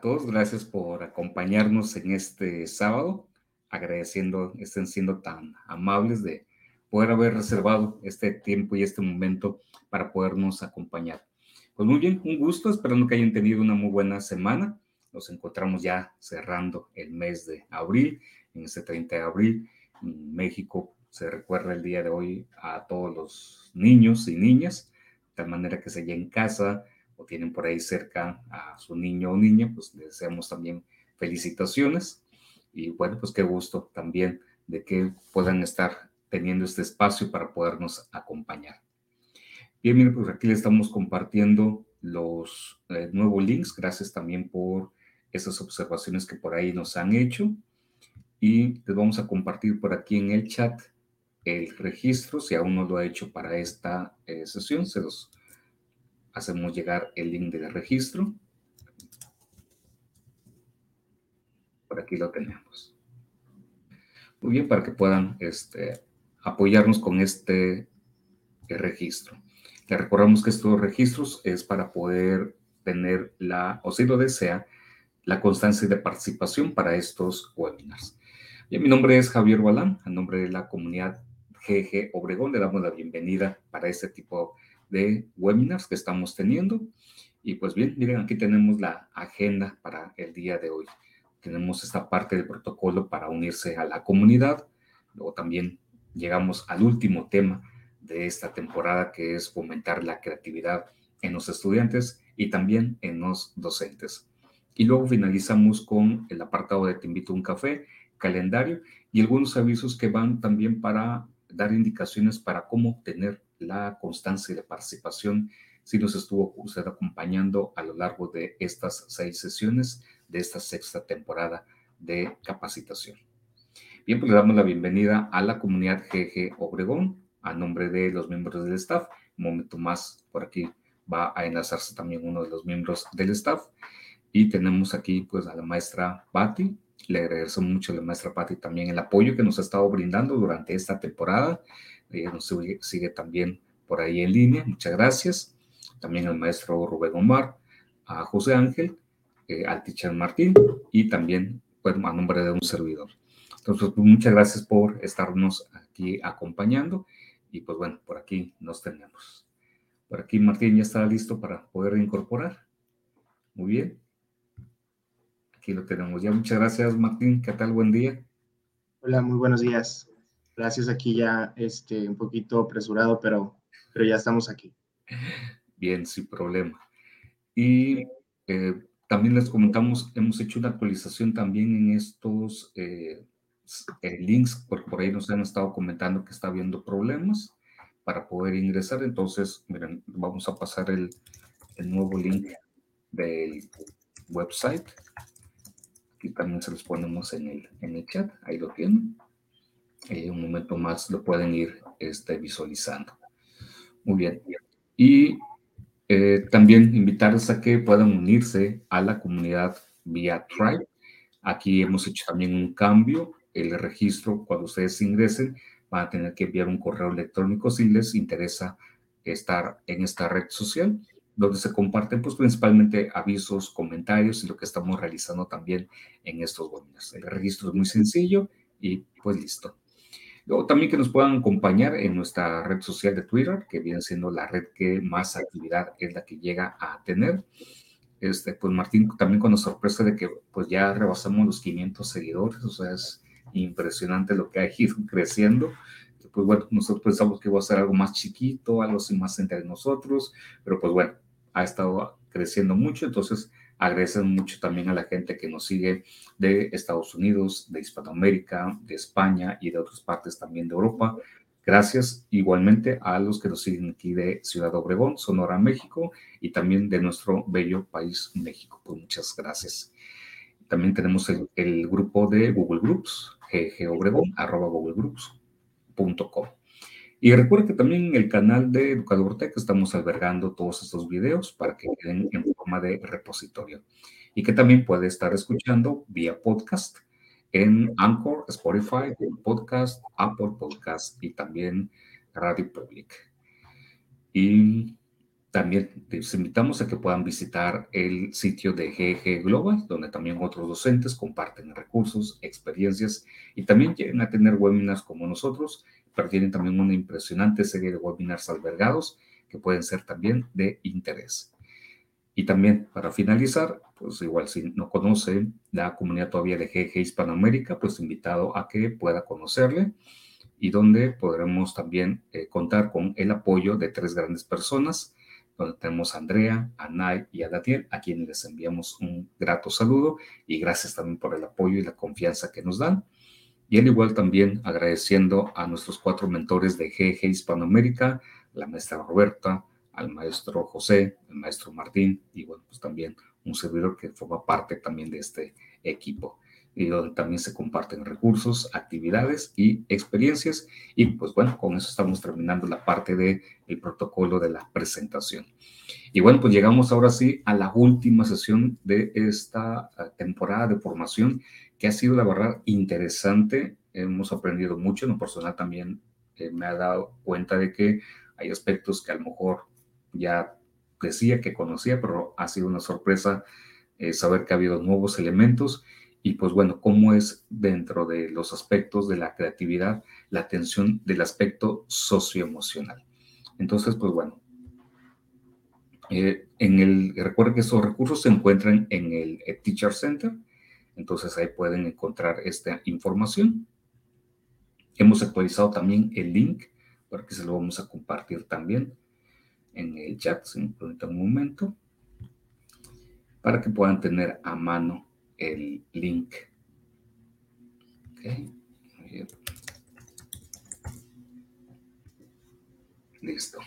todos. Gracias por acompañarnos en este sábado. Agradeciendo estén siendo tan amables de poder haber reservado este tiempo y este momento para podernos acompañar. Pues muy bien, un gusto, esperando que hayan tenido una muy buena semana. Nos encontramos ya cerrando el mes de abril, en este 30 de abril. En México se recuerda el día de hoy a todos los niños y niñas, de tal manera que se en casa, o tienen por ahí cerca a su niño o niña, pues les deseamos también felicitaciones y bueno, pues qué gusto también de que puedan estar teniendo este espacio para podernos acompañar. Bien, miren, pues aquí les estamos compartiendo los eh, nuevos links. Gracias también por esas observaciones que por ahí nos han hecho. Y les vamos a compartir por aquí en el chat el registro. Si aún no lo ha hecho para esta eh, sesión, se los hacemos llegar el link de registro. Por aquí lo tenemos. Muy bien, para que puedan este, apoyarnos con este registro. Le recordamos que estos registros es para poder tener la, o si lo desea, la constancia de participación para estos webinars. Bien, mi nombre es Javier Balán, a nombre de la comunidad GG Obregón, le damos la bienvenida para este tipo de de webinars que estamos teniendo. Y pues bien, miren, aquí tenemos la agenda para el día de hoy. Tenemos esta parte del protocolo para unirse a la comunidad. Luego también llegamos al último tema de esta temporada, que es fomentar la creatividad en los estudiantes y también en los docentes. Y luego finalizamos con el apartado de Te invito a un café, calendario y algunos avisos que van también para dar indicaciones para cómo obtener la constancia de participación si nos estuvo usted acompañando a lo largo de estas seis sesiones de esta sexta temporada de capacitación. Bien, pues le damos la bienvenida a la comunidad GG Obregón a nombre de los miembros del staff. Un momento más por aquí va a enlazarse también uno de los miembros del staff. Y tenemos aquí pues a la maestra Patti. Le agradezco mucho a la maestra Patti también el apoyo que nos ha estado brindando durante esta temporada nos sigue, también por ahí en línea. Muchas gracias. También al maestro Rubén Omar, a José Ángel, eh, al teacher Martín y también pues, a nombre de un servidor. Entonces, pues, muchas gracias por estarnos aquí acompañando y pues bueno, por aquí nos tenemos. Por aquí Martín ya está listo para poder incorporar. Muy bien. Aquí lo tenemos ya. Muchas gracias Martín. ¿Qué tal? Buen día. Hola, muy buenos días. Gracias, aquí ya este, un poquito apresurado, pero, pero ya estamos aquí. Bien, sin problema. Y eh, también les comentamos, hemos hecho una actualización también en estos eh, eh, links, porque por ahí nos han estado comentando que está habiendo problemas para poder ingresar. Entonces, miren, vamos a pasar el, el nuevo link del website. Aquí también se los ponemos en el, en el chat, ahí lo tienen. Un momento más lo pueden ir este, visualizando. Muy bien. Y eh, también invitarles a que puedan unirse a la comunidad vía Tribe. Aquí hemos hecho también un cambio. El registro, cuando ustedes ingresen, van a tener que enviar un correo electrónico si les interesa estar en esta red social, donde se comparten pues principalmente avisos, comentarios y lo que estamos realizando también en estos webinars. El registro es muy sencillo y pues listo. Luego también que nos puedan acompañar en nuestra red social de Twitter, que viene siendo la red que más actividad es la que llega a tener. Este, pues Martín también con la sorpresa de que pues ya rebasamos los 500 seguidores, o sea, es impresionante lo que ha ido creciendo. Pues bueno, nosotros pensamos que iba a ser algo más chiquito, algo más entre nosotros, pero pues bueno, ha estado creciendo mucho, entonces Agradecen mucho también a la gente que nos sigue de Estados Unidos, de Hispanoamérica, de España y de otras partes también de Europa. Gracias igualmente a los que nos siguen aquí de Ciudad Obregón, Sonora, México y también de nuestro bello país, México. Pues muchas gracias. También tenemos el, el grupo de Google Groups, ggobregón, arroba googlegroups.com. Y recuerden que también en el canal de Educador Tech estamos albergando todos estos videos para que queden en forma de repositorio. Y que también puede estar escuchando vía podcast en Anchor, Spotify, Podcast, Apple Podcast y también Radio Public. Y también les invitamos a que puedan visitar el sitio de GG Global, donde también otros docentes comparten recursos, experiencias y también llegan a tener webinars como nosotros, pero tienen también una impresionante serie de webinars albergados que pueden ser también de interés. Y también para finalizar, pues igual si no conoce la comunidad todavía de GG Hispanoamérica, pues invitado a que pueda conocerle y donde podremos también eh, contar con el apoyo de tres grandes personas donde tenemos a Andrea, a Nay y a Daniel, a quienes les enviamos un grato saludo y gracias también por el apoyo y la confianza que nos dan. Y al igual también agradeciendo a nuestros cuatro mentores de GG Hispanoamérica, la maestra Roberta, al maestro José, al maestro Martín y bueno, pues también un servidor que forma parte también de este equipo y donde también se comparten recursos, actividades y experiencias. Y pues bueno, con eso estamos terminando la parte del el protocolo de la presentación. Y bueno, pues llegamos ahora sí a la última sesión de esta eh, temporada de formación, que ha sido la verdad interesante. Hemos aprendido mucho, en lo personal también eh, me ha dado cuenta de que hay aspectos que a lo mejor ya decía que conocía, pero ha sido una sorpresa eh, saber que ha habido nuevos elementos y pues bueno, cómo es dentro de los aspectos de la creatividad la atención del aspecto socioemocional. Entonces, pues bueno, eh, en el, recuerden que esos recursos se encuentran en el Teacher Center, entonces ahí pueden encontrar esta información. Hemos actualizado también el link, para que se lo vamos a compartir también en el chat, si me un momento, para que puedan tener a mano el link. Listo.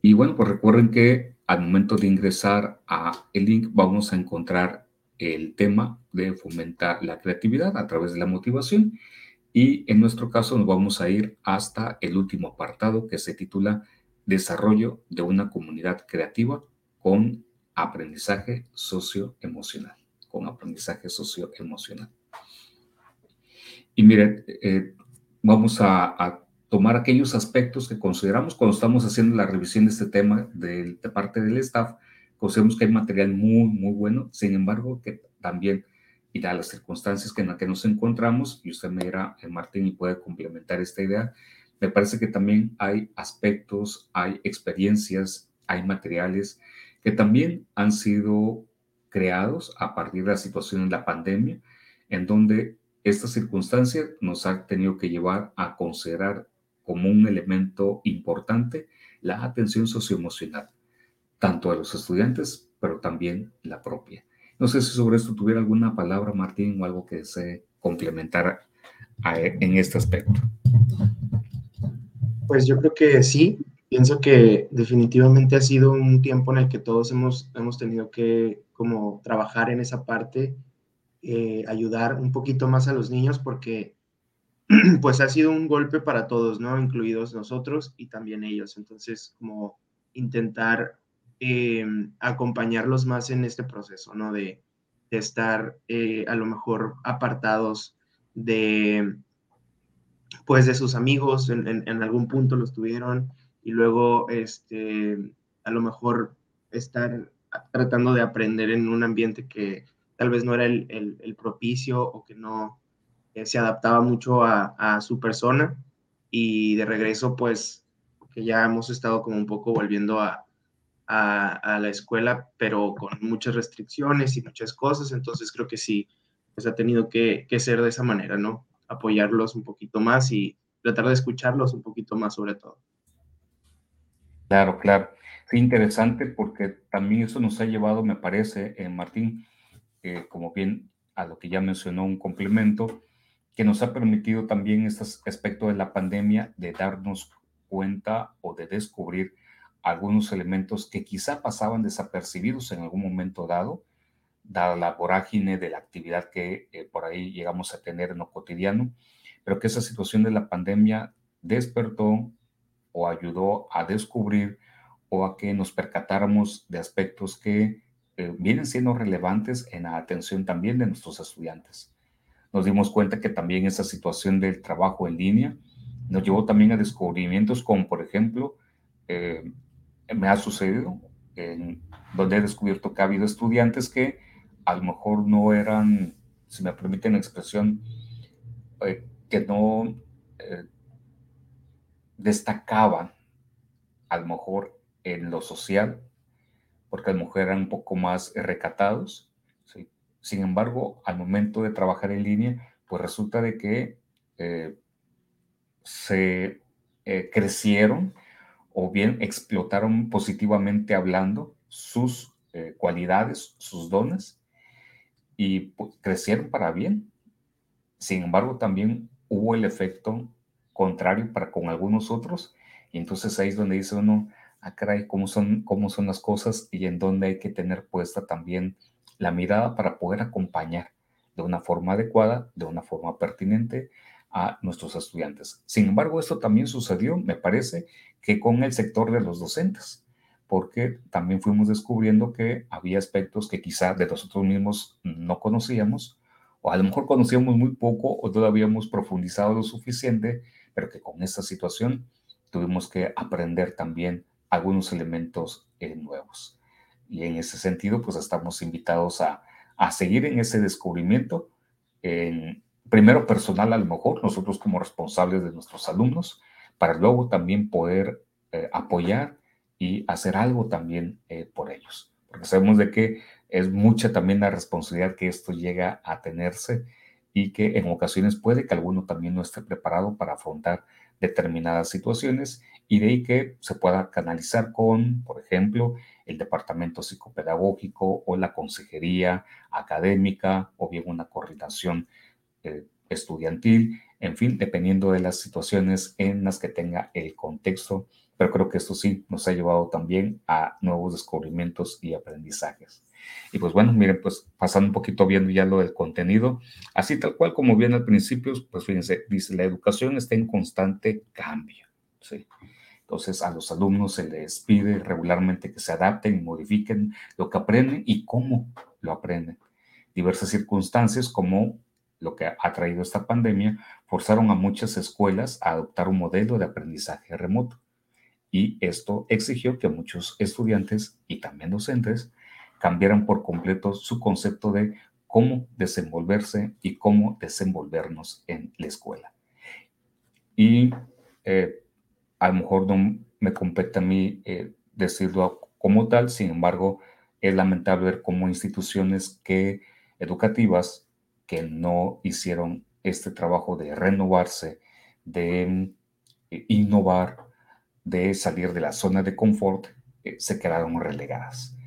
Y bueno, pues recuerden que al momento de ingresar a el link vamos a encontrar el tema de fomentar la creatividad a través de la motivación y en nuestro caso nos vamos a ir hasta el último apartado que se titula Desarrollo de una comunidad creativa con aprendizaje socioemocional, con aprendizaje socioemocional. Y miren, eh, vamos a, tomar aquellos aspectos que consideramos cuando estamos haciendo la revisión de este tema de, parte del staff, consideramos que hay material muy, muy bueno, sin embargo, que también, y dadas las circunstancias en las que nos encontramos, y usted me dirá, eh, Martín, y puede complementar esta idea, me parece que también hay aspectos, hay experiencias, hay materiales que también han sido creados a partir de la situación de la pandemia, en donde esta circunstancia nos ha tenido que llevar a considerar como un elemento importante la atención socioemocional, tanto a los estudiantes, pero también la propia. No sé si sobre esto tuviera alguna palabra, Martín, o algo que desee complementar en este aspecto. Pues yo creo que sí, pienso que definitivamente ha sido un tiempo en el que todos hemos, hemos tenido que como trabajar en esa parte, eh, ayudar un poquito más a los niños porque pues ha sido un golpe para todos, ¿no? Incluidos nosotros y también ellos. Entonces, como intentar eh, acompañarlos más en este proceso, ¿no? De, estar eh, a lo mejor apartados de, pues, de sus amigos, en, en algún punto los tuvieron, y luego este, a lo mejor estar tratando de aprender en un ambiente que tal vez no era el, propicio o que no eh, se adaptaba mucho a, su persona. Y de regreso pues que ya hemos estado como un poco volviendo a, la escuela pero con muchas restricciones y muchas cosas. Entonces creo que sí pues ha tenido que, que ser de esa manera no apoyarlos un poquito más y tratar de escucharlos un poquito más sobre todo Claro, claro. Es interesante porque también eso nos ha llevado, me parece, eh, Martín, eh, como bien a lo que ya mencionó, un complemento, que nos ha permitido también este aspecto de la pandemia de darnos cuenta o de descubrir algunos elementos que quizá pasaban desapercibidos en algún momento dado, dada la vorágine de la actividad que eh, por ahí llegamos a tener en lo cotidiano, pero que esa situación de la pandemia despertó o ayudó a descubrir o a que nos percatáramos de aspectos que eh, vienen siendo relevantes en la atención también de nuestros estudiantes. Nos dimos cuenta que también esa situación del trabajo en línea nos llevó también a descubrimientos como, por ejemplo, eh, me ha sucedido, en donde he descubierto que ha habido estudiantes que a lo mejor no eran, si me permiten la expresión, eh, que no destacaban a lo mejor en lo social, porque a lo mejor eran un poco más recatados. Sin embargo, al momento de trabajar en línea, pues resulta de que eh, se crecieron o bien explotaron positivamente hablando sus eh, cualidades, sus dones, y pues, crecieron para bien. Sin embargo, también hubo el efecto contrario para con algunos otros, y entonces ahí es donde dice uno, ah, caray, ¿cómo son, cómo son las cosas y en dónde hay que tener puesta también la mirada para poder acompañar de una forma adecuada, de una forma pertinente a nuestros estudiantes. Sin embargo, esto también sucedió, me parece, que con el sector de los docentes, porque también fuimos descubriendo que había aspectos que quizá de nosotros mismos no conocíamos, o a lo mejor conocíamos muy poco o no habíamos profundizado lo suficiente, pero que con esta situación tuvimos que aprender también algunos elementos eh, nuevos. Y en ese sentido, pues estamos invitados a, a seguir en ese descubrimiento, en, primero personal a lo mejor, nosotros como responsables de nuestros alumnos, para luego también poder eh, apoyar y hacer algo también eh, por ellos. Porque sabemos de que es mucha también la responsabilidad que esto llega a tenerse y que en ocasiones puede que alguno también no esté preparado para afrontar determinadas situaciones y de ahí que se pueda canalizar con, por ejemplo, el departamento psicopedagógico o la consejería académica o bien una coordinación eh, estudiantil, en fin, dependiendo de las situaciones en las que tenga el contexto. Pero creo que esto sí nos ha llevado también a nuevos descubrimientos y aprendizajes. Y pues bueno, miren, pues pasando un poquito viendo ya lo del contenido, así tal cual como viene al principio, pues fíjense, dice, la educación está en constante cambio. ¿sí? Entonces a los alumnos se les pide regularmente que se adapten y modifiquen lo que aprenden y cómo lo aprenden. Diversas circunstancias como lo que ha traído esta pandemia, forzaron a muchas escuelas a adoptar un modelo de aprendizaje remoto. Y esto exigió que muchos estudiantes y también docentes cambiaran por completo su concepto de cómo desenvolverse y cómo desenvolvernos en la escuela. Y eh, a lo mejor no me compete a mí eh, decirlo como tal, sin embargo, es lamentable ver cómo instituciones que educativas que no hicieron este trabajo de renovarse, de eh, innovar, de salir de la zona de confort, se quedaron relegadas.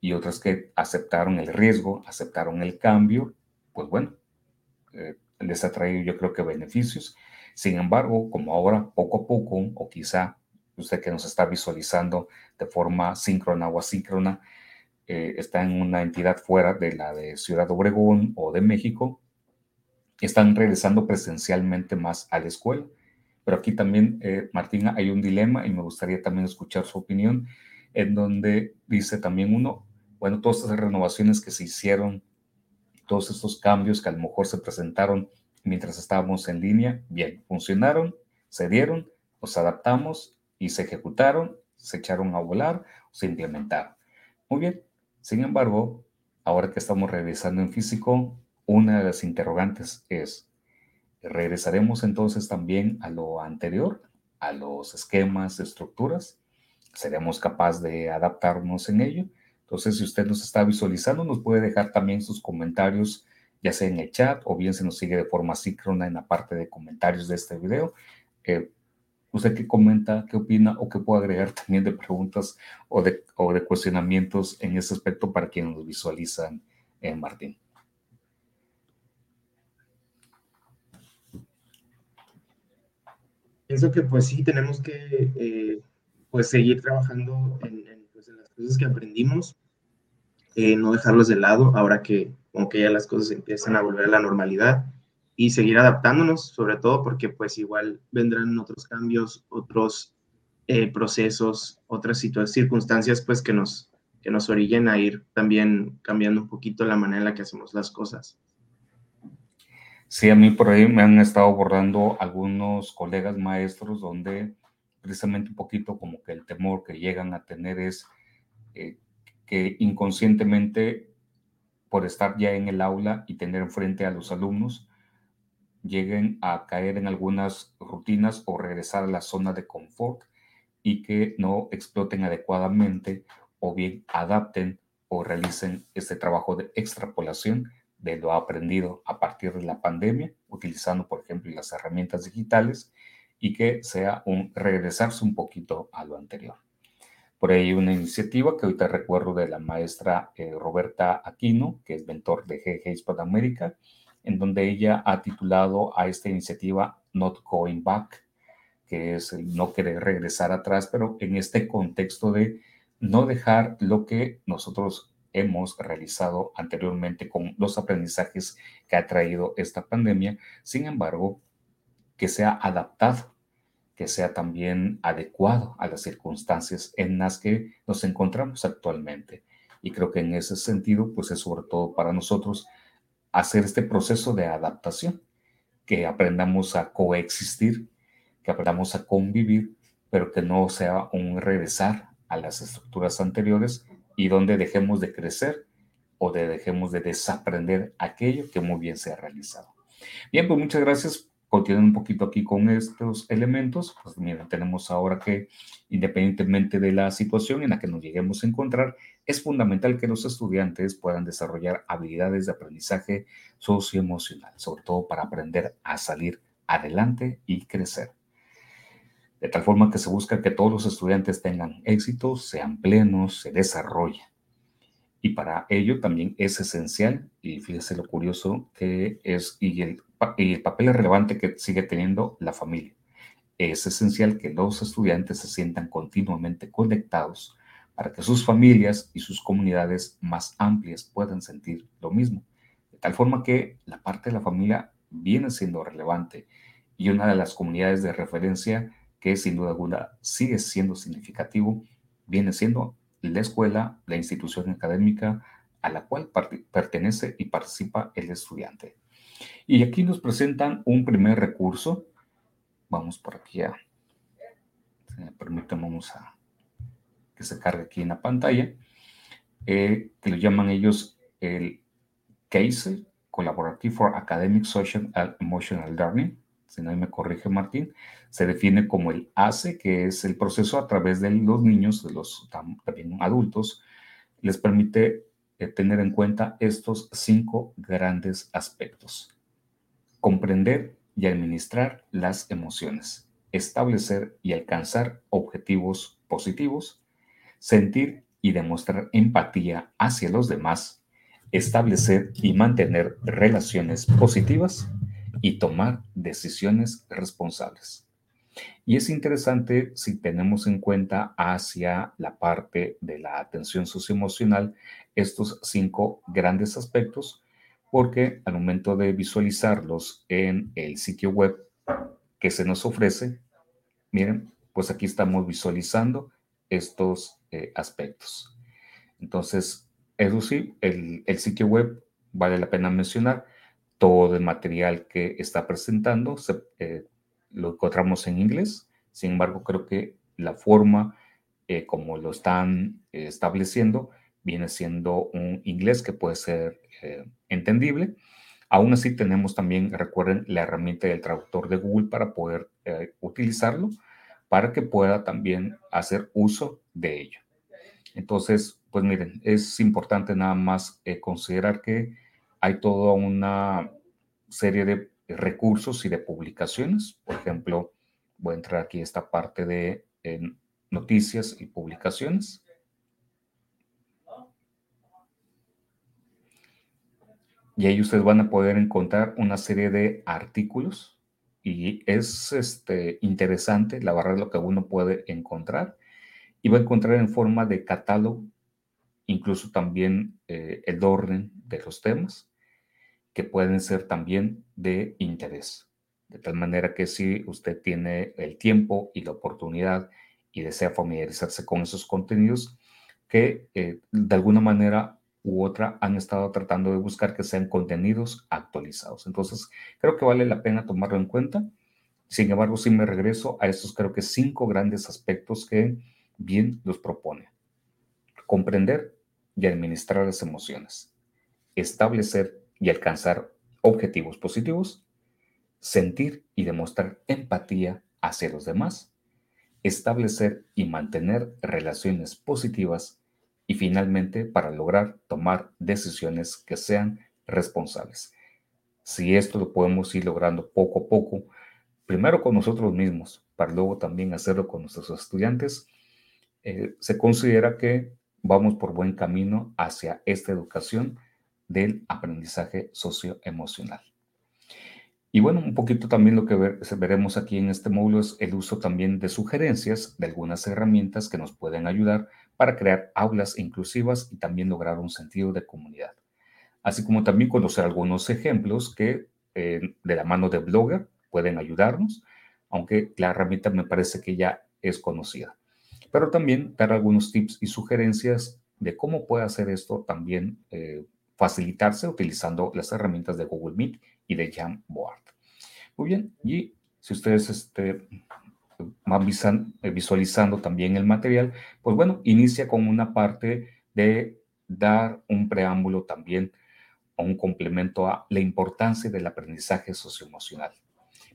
Y otras que aceptaron el riesgo, aceptaron el cambio, pues bueno, eh, les ha traído yo creo que beneficios. Sin embargo, como ahora poco a poco, o quizá usted que nos está visualizando de forma síncrona o asíncrona, eh, está en una entidad fuera de la de Ciudad Obregón o de México, están regresando presencialmente más a la escuela. Pero aquí también, eh, Martina, hay un dilema y me gustaría también escuchar su opinión, en donde dice también uno, bueno, todas estas renovaciones que se hicieron, todos estos cambios que a lo mejor se presentaron mientras estábamos en línea, bien, funcionaron, se dieron, nos adaptamos y se ejecutaron, se echaron a volar, se implementaron. Muy bien, sin embargo, ahora que estamos regresando en físico, una de las interrogantes es, ¿regresaremos entonces también a lo anterior, a los esquemas, estructuras? ¿Seremos capaces de adaptarnos en ello? Entonces, si usted nos está visualizando, nos puede dejar también sus comentarios, ya sea en el chat o bien se nos sigue de forma síncrona en la parte de comentarios de este video. Eh, ¿Usted qué comenta, qué opina o qué puede agregar también de preguntas o de, cuestionamientos en ese aspecto para quienes nos visualizan, en Martín? Pienso que pues sí, tenemos que eh, pues seguir trabajando pues, en, las cosas que aprendimos, eh, no dejarlos de lado ahora que como ya las cosas empiezan a volver a la normalidad y seguir adaptándonos, sobre todo porque pues igual vendrán otros cambios, otros eh, procesos, otras circunstancias pues que nos, que nos orillen a ir también cambiando un poquito la manera en la que hacemos las cosas. Sí, a mí por ahí me han estado abordando algunos colegas maestros donde precisamente un poquito como que el temor que llegan a tener es eh, que inconscientemente, por estar ya en el aula y tener enfrente a los alumnos, lleguen a caer en algunas rutinas o regresar a la zona de confort y que no exploten adecuadamente o bien adapten o realicen este trabajo de extrapolación de lo aprendido a partir de la pandemia, utilizando, por ejemplo, las herramientas digitales y que sea un regresarse un poquito a lo anterior. Por ahí una iniciativa que ahorita recuerdo de la maestra eh, Roberta Aquino, que es mentor de GG Hispanoamérica, en donde ella ha titulado a esta iniciativa Not Going Back, que es el no querer regresar atrás, pero en este contexto de no dejar lo que nosotros hemos realizado anteriormente con los aprendizajes que ha traído esta pandemia, sin embargo, que sea adaptado, que sea también adecuado a las circunstancias en las que nos encontramos actualmente. Y creo que en ese sentido, pues es sobre todo para nosotros hacer este proceso de adaptación, que aprendamos a coexistir, que aprendamos a convivir, pero que no sea un regresar a las estructuras anteriores y donde dejemos de crecer o de dejemos de desaprender aquello que muy bien se ha realizado. Bien, pues muchas gracias. Continuando un poquito aquí con estos elementos, pues mira, tenemos ahora que independientemente de la situación en la que nos lleguemos a encontrar, es fundamental que los estudiantes puedan desarrollar habilidades de aprendizaje socioemocional, sobre todo para aprender a salir adelante y crecer. De tal forma que se busca que todos los estudiantes tengan éxito, sean plenos, se desarrollen. Y para ello también es esencial, y fíjese lo curioso que es, y el, y el papel relevante que sigue teniendo la familia. Es esencial que los estudiantes se sientan continuamente conectados para que sus familias y sus comunidades más amplias puedan sentir lo mismo. De tal forma que la parte de la familia viene siendo relevante y una de las comunidades de referencia que sin duda alguna sigue siendo significativo, viene siendo la escuela, la institución académica a la cual pertenece y participa el estudiante. Y aquí nos presentan un primer recurso. Vamos por aquí a, si me permiten, vamos a que se cargue aquí en la pantalla, eh, que lo llaman ellos el CASE, Collaborative for Academic, Social and Emotional Learning, si no me corrige Martín, se define como el ACE, que es el proceso a través de los niños, de los también adultos, les permite eh, tener en cuenta estos cinco grandes aspectos. Comprender y administrar las emociones, establecer y alcanzar objetivos positivos, sentir y demostrar empatía hacia los demás, establecer y mantener relaciones positivas y tomar decisiones responsables. Y es interesante si tenemos en cuenta hacia la parte de la atención socioemocional estos cinco grandes aspectos, porque al momento de visualizarlos en el sitio web que se nos ofrece, miren, pues aquí estamos visualizando estos eh, aspectos. Entonces, eso sí, el, sitio web vale la pena mencionar. Todo el material que está presentando eh, lo encontramos en inglés. Sin embargo, creo que la forma eh, como lo están estableciendo viene siendo un inglés que puede ser entendible. Aún así, tenemos también, recuerden, la herramienta del traductor de Google para poder utilizarlo para que pueda también hacer uso de ello. Entonces, pues miren, es importante nada más eh, considerar que hay toda una serie de recursos y de publicaciones. Por ejemplo, voy a entrar aquí a esta parte de noticias y publicaciones. Y ahí ustedes van a poder encontrar una serie de artículos y es este, interesante, la verdad, lo que uno puede encontrar. Y va a encontrar en forma de catálogo, incluso también eh, el orden de los temas, que pueden ser también de interés. De tal manera que si usted tiene el tiempo y la oportunidad y desea familiarizarse con esos contenidos, que eh, de alguna manera u otra han estado tratando de buscar que sean contenidos actualizados. Entonces, creo que vale la pena tomarlo en cuenta. Sin embargo, si me regreso a estos creo que cinco grandes aspectos que bien los propone. Comprender y administrar las emociones. Establecer y alcanzar objetivos positivos. Sentir y demostrar empatía hacia los demás. Establecer y mantener relaciones positivas. Y finalmente, para lograr tomar decisiones que sean responsables. Si esto lo podemos ir logrando poco a poco, primero con nosotros mismos, para luego también hacerlo con nuestros estudiantes, eh, se considera que vamos por buen camino hacia esta educación del aprendizaje socioemocional. Y bueno, un poquito también lo que veremos aquí en este módulo es el uso también de sugerencias de algunas herramientas que nos pueden ayudar para crear aulas inclusivas y también lograr un sentido de comunidad así como también conocer algunos ejemplos que eh, de la mano de Blogger pueden ayudarnos, aunque la herramienta me parece que ya es conocida. Pero también dar algunos tips y sugerencias de cómo puede hacer esto también eh, facilitarse utilizando las herramientas de Google Meet y de Jamboard. Muy bien, y si ustedes este, van visualizando también el material, pues bueno, inicia con una parte de dar un preámbulo también un complemento a la importancia del aprendizaje socioemocional,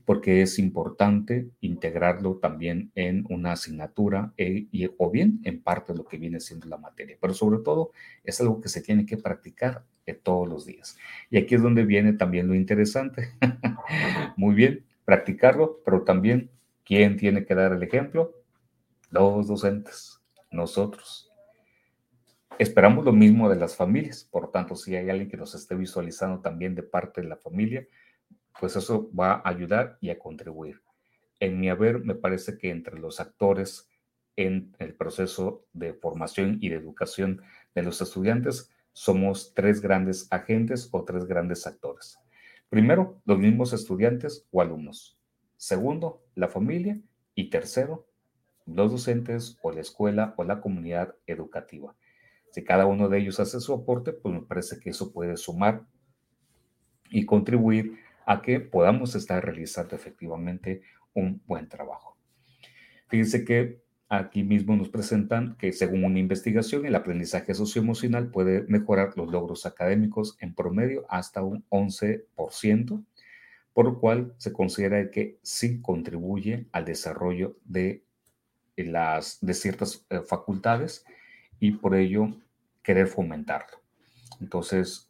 porque es importante integrarlo también en una asignatura e, o bien en parte de lo que viene siendo la materia, pero sobre todo es algo que se tiene que practicar eh, todos los días. Y aquí es donde viene también lo interesante. Muy bien, practicarlo, pero también, ¿quién tiene que dar el ejemplo? Los docentes, nosotros. Esperamos lo mismo de las familias, por tanto, si hay alguien que nos esté visualizando también de parte de la familia, pues eso va a ayudar y a contribuir. En mi haber, me parece que entre los actores en el proceso de formación y de educación de los estudiantes, somos tres grandes agentes o tres grandes actores. Primero, los mismos estudiantes o alumnos. Segundo, la familia. Y tercero, los docentes o la escuela o la comunidad educativa. Si cada uno de ellos hace su aporte, pues me parece que eso puede sumar y contribuir a que podamos estar realizando efectivamente un buen trabajo. Fíjense que aquí mismo nos presentan que según una investigación, el aprendizaje socioemocional puede mejorar los logros académicos en promedio hasta un 11%, por lo cual se considera que sí contribuye al desarrollo de, las, de ciertas eh, facultades y por ello querer fomentarlo. Entonces,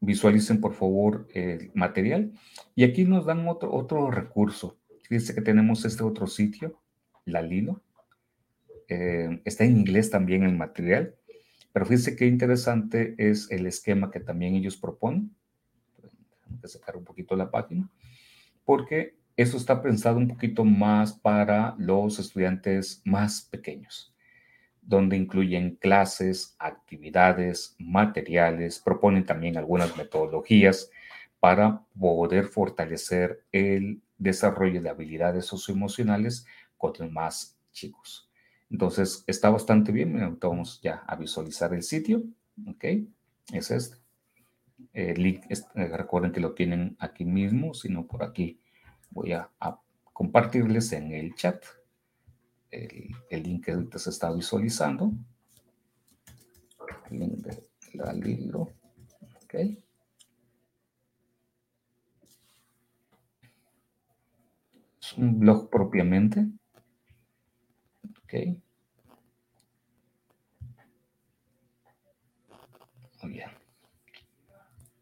visualicen por favor el material y aquí nos dan otro, otro recurso. Fíjense que tenemos este otro sitio, la Lilo. Eh, está en inglés también el material, pero fíjense qué interesante es el esquema que también ellos proponen. Tengo que sacar un poquito la página, porque eso está pensado un poquito más para los estudiantes más pequeños donde incluyen clases, actividades, materiales, proponen también algunas metodologías para poder fortalecer el desarrollo de habilidades socioemocionales con los más chicos. Entonces, está bastante bien. Vamos ya a visualizar el sitio. Ok, es este. El link, eh, recuerden que lo tienen aquí mismo, sino por aquí voy a compartirles en el chat el, link que ahorita se está visualizando. El link de la libro. Ok. Es un blog propiamente. Ok. Muy bien.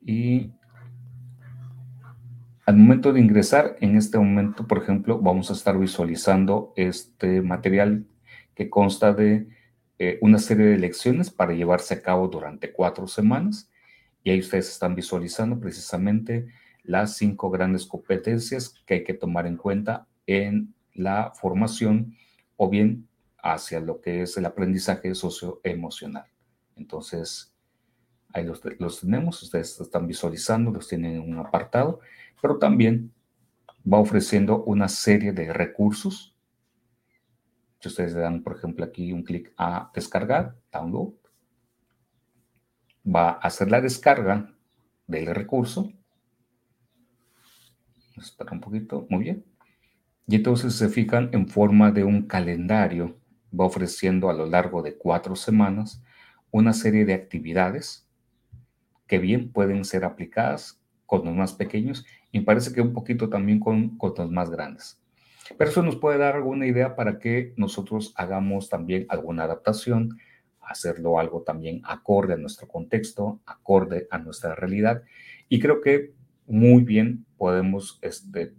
Y al momento de ingresar, en este momento, por ejemplo, vamos a estar visualizando este material que consta de eh, una serie de lecciones para llevarse a cabo durante cuatro semanas. Y ahí ustedes están visualizando precisamente las cinco grandes competencias que hay que tomar en cuenta en la formación o bien hacia lo que es el aprendizaje socioemocional. Entonces, ahí los, tenemos, ustedes están visualizando, los tienen en un apartado pero también va ofreciendo una serie de recursos. Si ustedes le dan, por ejemplo, aquí un clic a descargar, download, va a hacer la descarga del recurso. Espera un poquito, muy bien. Y entonces se fijan en forma de un calendario, va ofreciendo a lo largo de cuatro semanas una serie de actividades que bien pueden ser aplicadas con los más pequeños y parece que un poquito también con, con los más grandes. Pero eso nos puede dar alguna idea para que nosotros hagamos también alguna adaptación, hacerlo algo también acorde a nuestro contexto, acorde a nuestra realidad. Y creo que muy bien podemos este,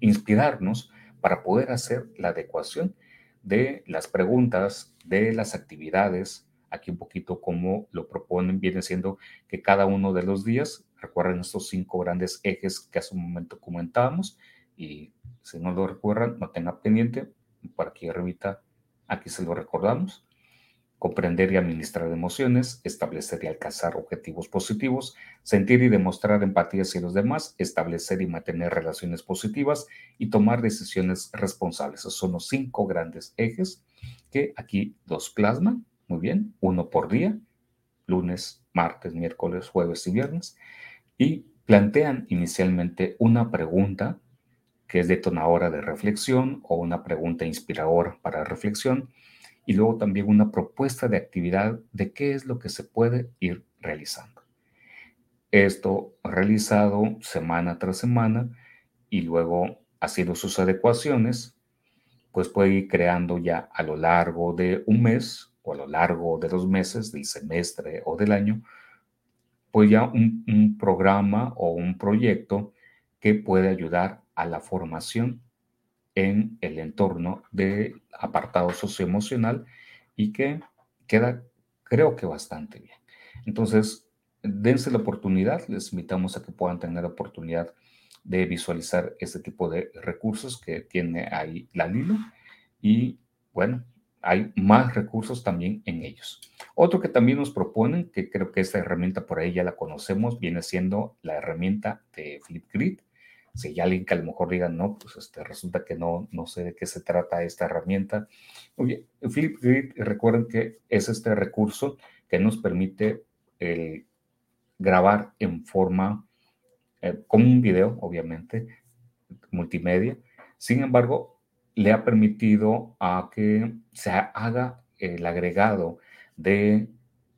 inspirarnos para poder hacer la adecuación de las preguntas, de las actividades. Aquí un poquito como lo proponen, viene siendo que cada uno de los días, recuerden estos cinco grandes ejes que hace un momento comentábamos, y si no lo recuerdan, no tenga pendiente, por aquí arribita, aquí se lo recordamos comprender y administrar emociones, establecer y alcanzar objetivos positivos, sentir y demostrar empatía hacia los demás, establecer y mantener relaciones positivas y tomar decisiones responsables. Esos son los cinco grandes ejes que aquí los plasman, muy bien, uno por día, lunes, martes, miércoles, jueves y viernes, y plantean inicialmente una pregunta que es detonadora de reflexión o una pregunta inspiradora para reflexión, y luego también una propuesta de actividad de qué es lo que se puede ir realizando. Esto realizado semana tras semana y luego haciendo sus adecuaciones, pues puede ir creando ya a lo largo de un mes a lo largo de dos meses, del semestre o del año, pues ya un, un programa o un proyecto que puede ayudar a la formación en el entorno de apartado socioemocional y que queda, creo que bastante bien. Entonces, dense la oportunidad, les invitamos a que puedan tener la oportunidad de visualizar este tipo de recursos que tiene ahí la Lilo y bueno, hay más recursos también en ellos. Otro que también nos proponen, que creo que esta herramienta por ahí ya la conocemos, viene siendo la herramienta de Flipgrid si hay alguien que a lo mejor diga, no, pues este, resulta que no, no sé de qué se trata esta herramienta. Oye, Flipgrid, recuerden que es este recurso que nos permite el grabar en forma, eh, como un video, obviamente, multimedia. Sin embargo, le ha permitido a que se haga el agregado de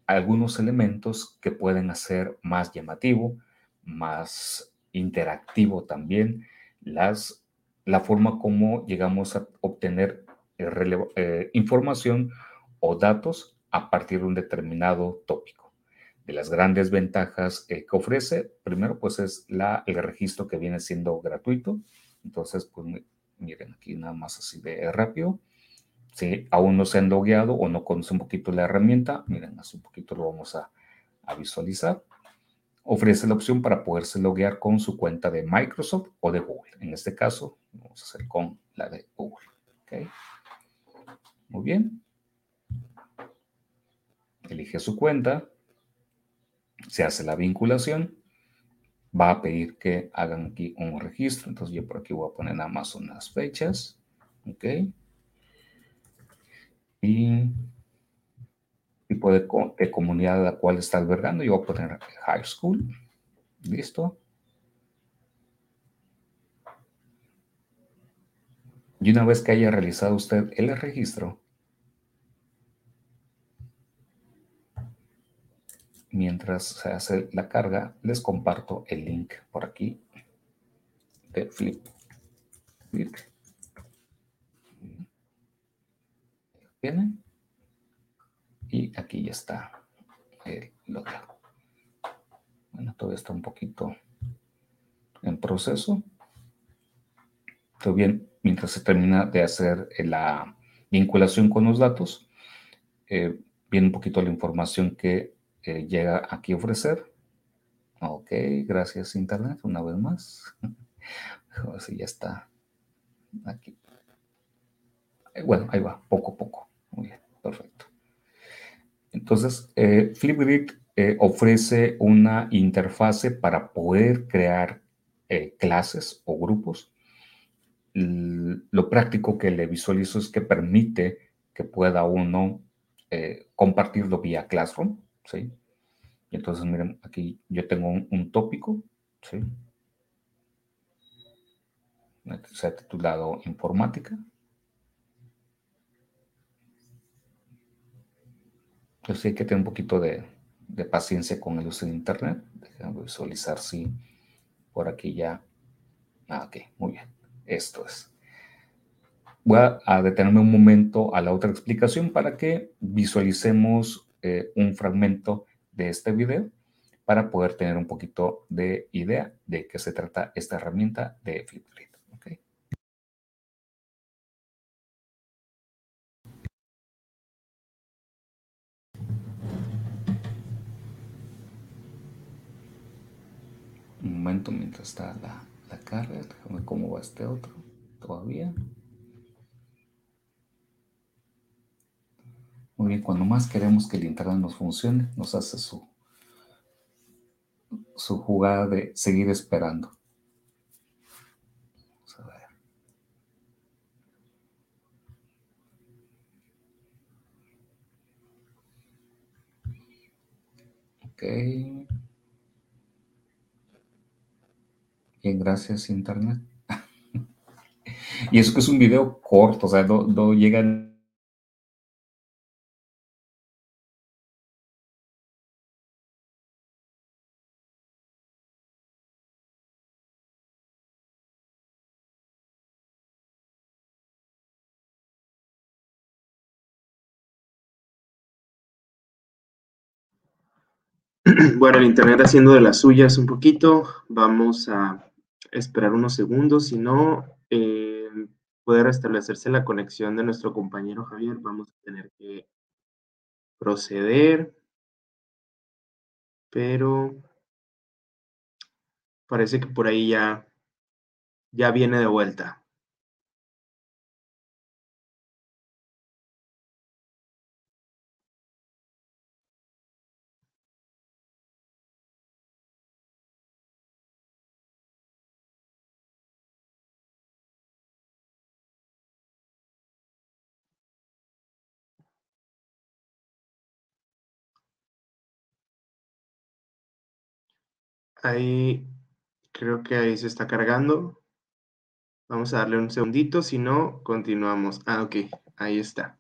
algunos elementos que pueden hacer más llamativo, más interactivo también, las, la forma como llegamos a obtener eh, eh, información o datos a partir de un determinado tópico. De las grandes ventajas eh, que ofrece, primero pues es la, el registro que viene siendo gratuito. Entonces, pues miren aquí nada más así de rápido. Si aún no se han logueado o no conocen un poquito la herramienta, miren, así un poquito lo vamos a, a visualizar ofrece la opción para poderse loguear con su cuenta de Microsoft o de Google. En este caso, vamos a hacer con la de Google. Muy bien. Elige su cuenta. Se hace la vinculación. Va a pedir que hagan aquí un registro. Entonces yo por aquí voy a poner nada más unas fechas. Ok. Y tipo de, de, comunidad a la cual está albergando. Yo voy a poner high school. Listo. Y una vez que haya realizado usted el registro, mientras se hace la carga, les comparto el link por aquí de Flip. ¿Tienen? Y aquí ya está el logo. Bueno, todo está un poquito en proceso. Todo bien, mientras se termina de hacer la vinculación con los datos, eh, viene un poquito la información que llega aquí a ofrecer. Ok, gracias Internet, una vez más. Así ya está aquí. Eh, bueno, ahí va, poco a poco. Muy bien, perfecto. Entonces, eh, Flipgrid eh, ofrece una interfase para poder crear clases o grupos. lo práctico que le visualizo es que permite que pueda uno compartirlo vía Classroom, ¿sí? Y entonces, miren, aquí yo tengo un, tópico, ¿sí? se ha titulado Informática. Entonces hay que tener un poquito de, paciencia con el uso de Internet. Déjame visualizar si por aquí ya. Ah, ok, muy bien. Esto es. Voy a, detenerme un momento a la otra explicación para que visualicemos eh, un fragmento de este video para poder tener un poquito de idea de qué se trata esta herramienta de Flipgrid. ¿okay? Un momento mientras está la, la carga, déjame cómo va este otro todavía. Muy bien, cuando más queremos que el internet nos funcione, nos hace su su jugada de seguir esperando. Vamos a ver. Ok. Bien, gracias Internet. y eso que es un video corto, o sea, no, no llegan Bueno, el internet haciendo de las suyas un poquito. Vamos a esperar unos segundos. Si no, eh, puede restablecerse la conexión de nuestro compañero Javier. Vamos a tener que proceder. Pero parece que por ahí ya, ya viene de vuelta. Ahí, creo que ahí se está cargando. Vamos a darle un segundito, si no, continuamos. Ah, ok, ahí está.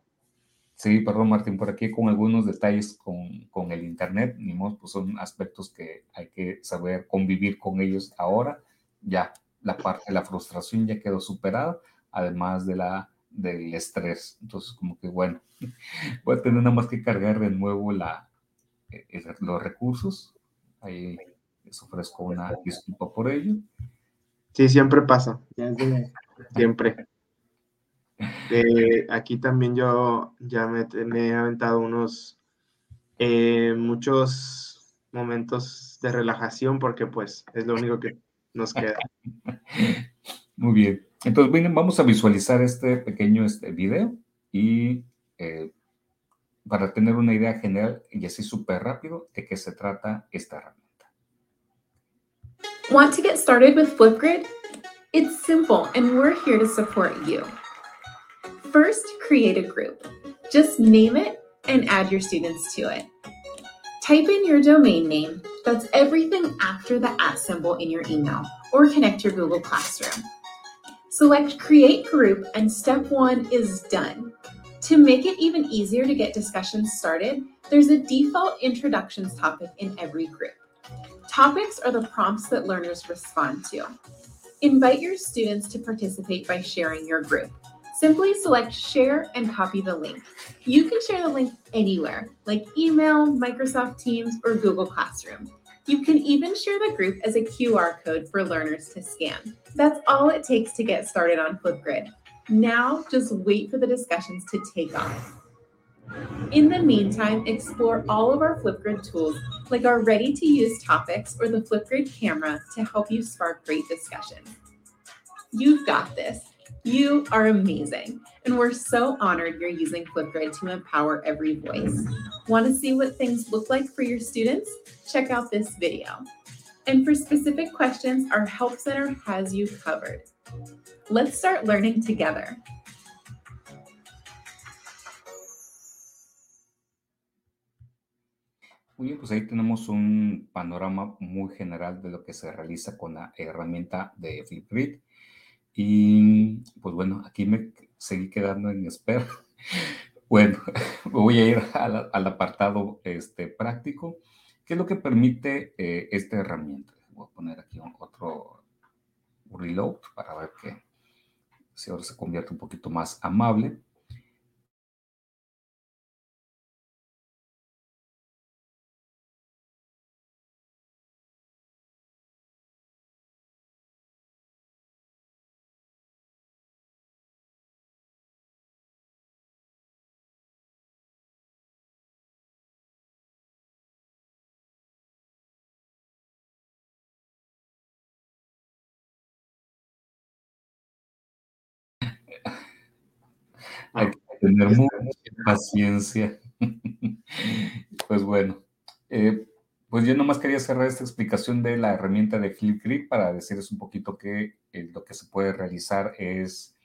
Sí, perdón Martín, por aquí con algunos detalles con, con el Internet, ni modo, pues son aspectos que hay que saber convivir con ellos ahora. Ya la parte de la frustración ya quedó superada, además de la, del estrés. Entonces, como que bueno, voy a tener nada más que cargar de nuevo la, eh, los recursos. Ahí les ofrezco una disculpa por ello. Sí, siempre pasa. Siempre. Eh, aquí también yo ya me, he aventado unos eh, muchos momentos de relajación porque pues es lo único que nos queda. Muy bien. Entonces, miren, vamos a visualizar este pequeño este video y eh, para tener una idea general y así súper rápido de qué se trata esta herramienta. Want to get started with Flipgrid? It's simple and we're here to support you. First, create a group. Just name it and add your students to it. Type in your domain name, that's everything after the at symbol in your email, or connect your Google Classroom. Select Create Group and step one is done. To make it even easier to get discussions started, there's a default introductions topic in every group. Topics are the prompts that learners respond to. Invite your students to participate by sharing your group. Simply select share and copy the link. You can share the link anywhere, like email, Microsoft Teams, or Google Classroom. You can even share the group as a QR code for learners to scan. That's all it takes to get started on Flipgrid. Now, just wait for the discussions to take off. In the meantime, explore all of our Flipgrid tools, like our ready-to-use topics or the Flipgrid camera to help you spark great discussion. You've got this. You are amazing. And we're so honored you're using Flipgrid to empower every voice. Want to see what things look like for your students? Check out this video. And for specific questions, our Help Center has you covered. Let's start learning together. Muy bien, pues ahí tenemos un panorama muy general de lo que se realiza con la herramienta de Flipgrid. Y pues bueno, aquí me seguí quedando en espera. Bueno, voy a ir al, apartado este, práctico. ¿Qué es lo que permite eh, esta herramienta? Voy a poner aquí otro reload para ver que si ahora se convierte un poquito más amable. Tener mucha paciencia. pues bueno, eh, pues yo nomás quería cerrar esta explicación de la herramienta de Flipgrid para decirles un poquito que eh, lo que se puede realizar es,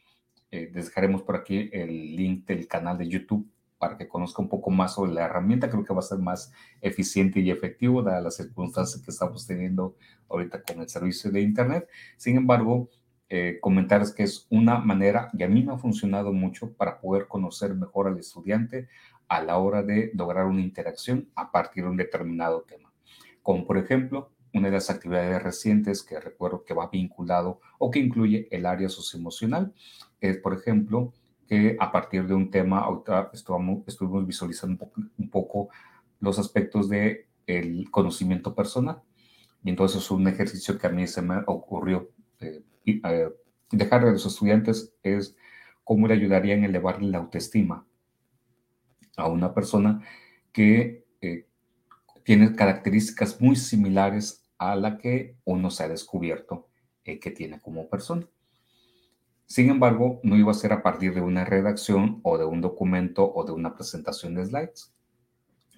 eh, dejaremos por aquí el link del canal de YouTube para que conozca un poco más sobre la herramienta. Creo que va a ser más eficiente y efectivo dadas las circunstancias que estamos teniendo ahorita con el servicio de Internet. Sin embargo, eh, comentarles que es una manera, y a mí me ha funcionado mucho para poder conocer mejor al estudiante a la hora de lograr una interacción a partir de un determinado tema. Como por ejemplo, una de las actividades recientes que recuerdo que va vinculado o que incluye el área socioemocional es, por ejemplo, que a partir de un tema, estuvimos, estuvimos visualizando un poco, un poco los aspectos del el conocimiento personal. Y entonces un ejercicio que a mí se me ocurrió eh, dejar a los estudiantes es cómo le ayudaría en elevarle la autoestima a una persona que eh, tiene características muy similares a la que uno se ha descubierto eh, que tiene como persona. Sin embargo, no iba a ser a partir de una redacción o de un documento o de una presentación de slides,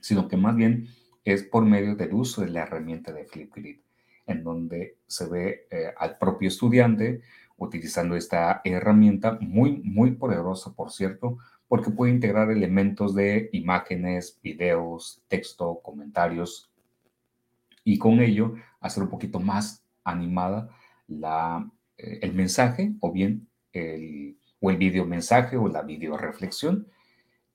sino que más bien es por medio del uso de la herramienta de Flipgrid en donde se ve eh, al propio estudiante utilizando esta herramienta muy, muy poderosa, por cierto, porque puede integrar elementos de imágenes, videos, texto, comentarios y con ello hacer un poquito más animada la, eh, el mensaje o bien el, o el video mensaje o la video reflexión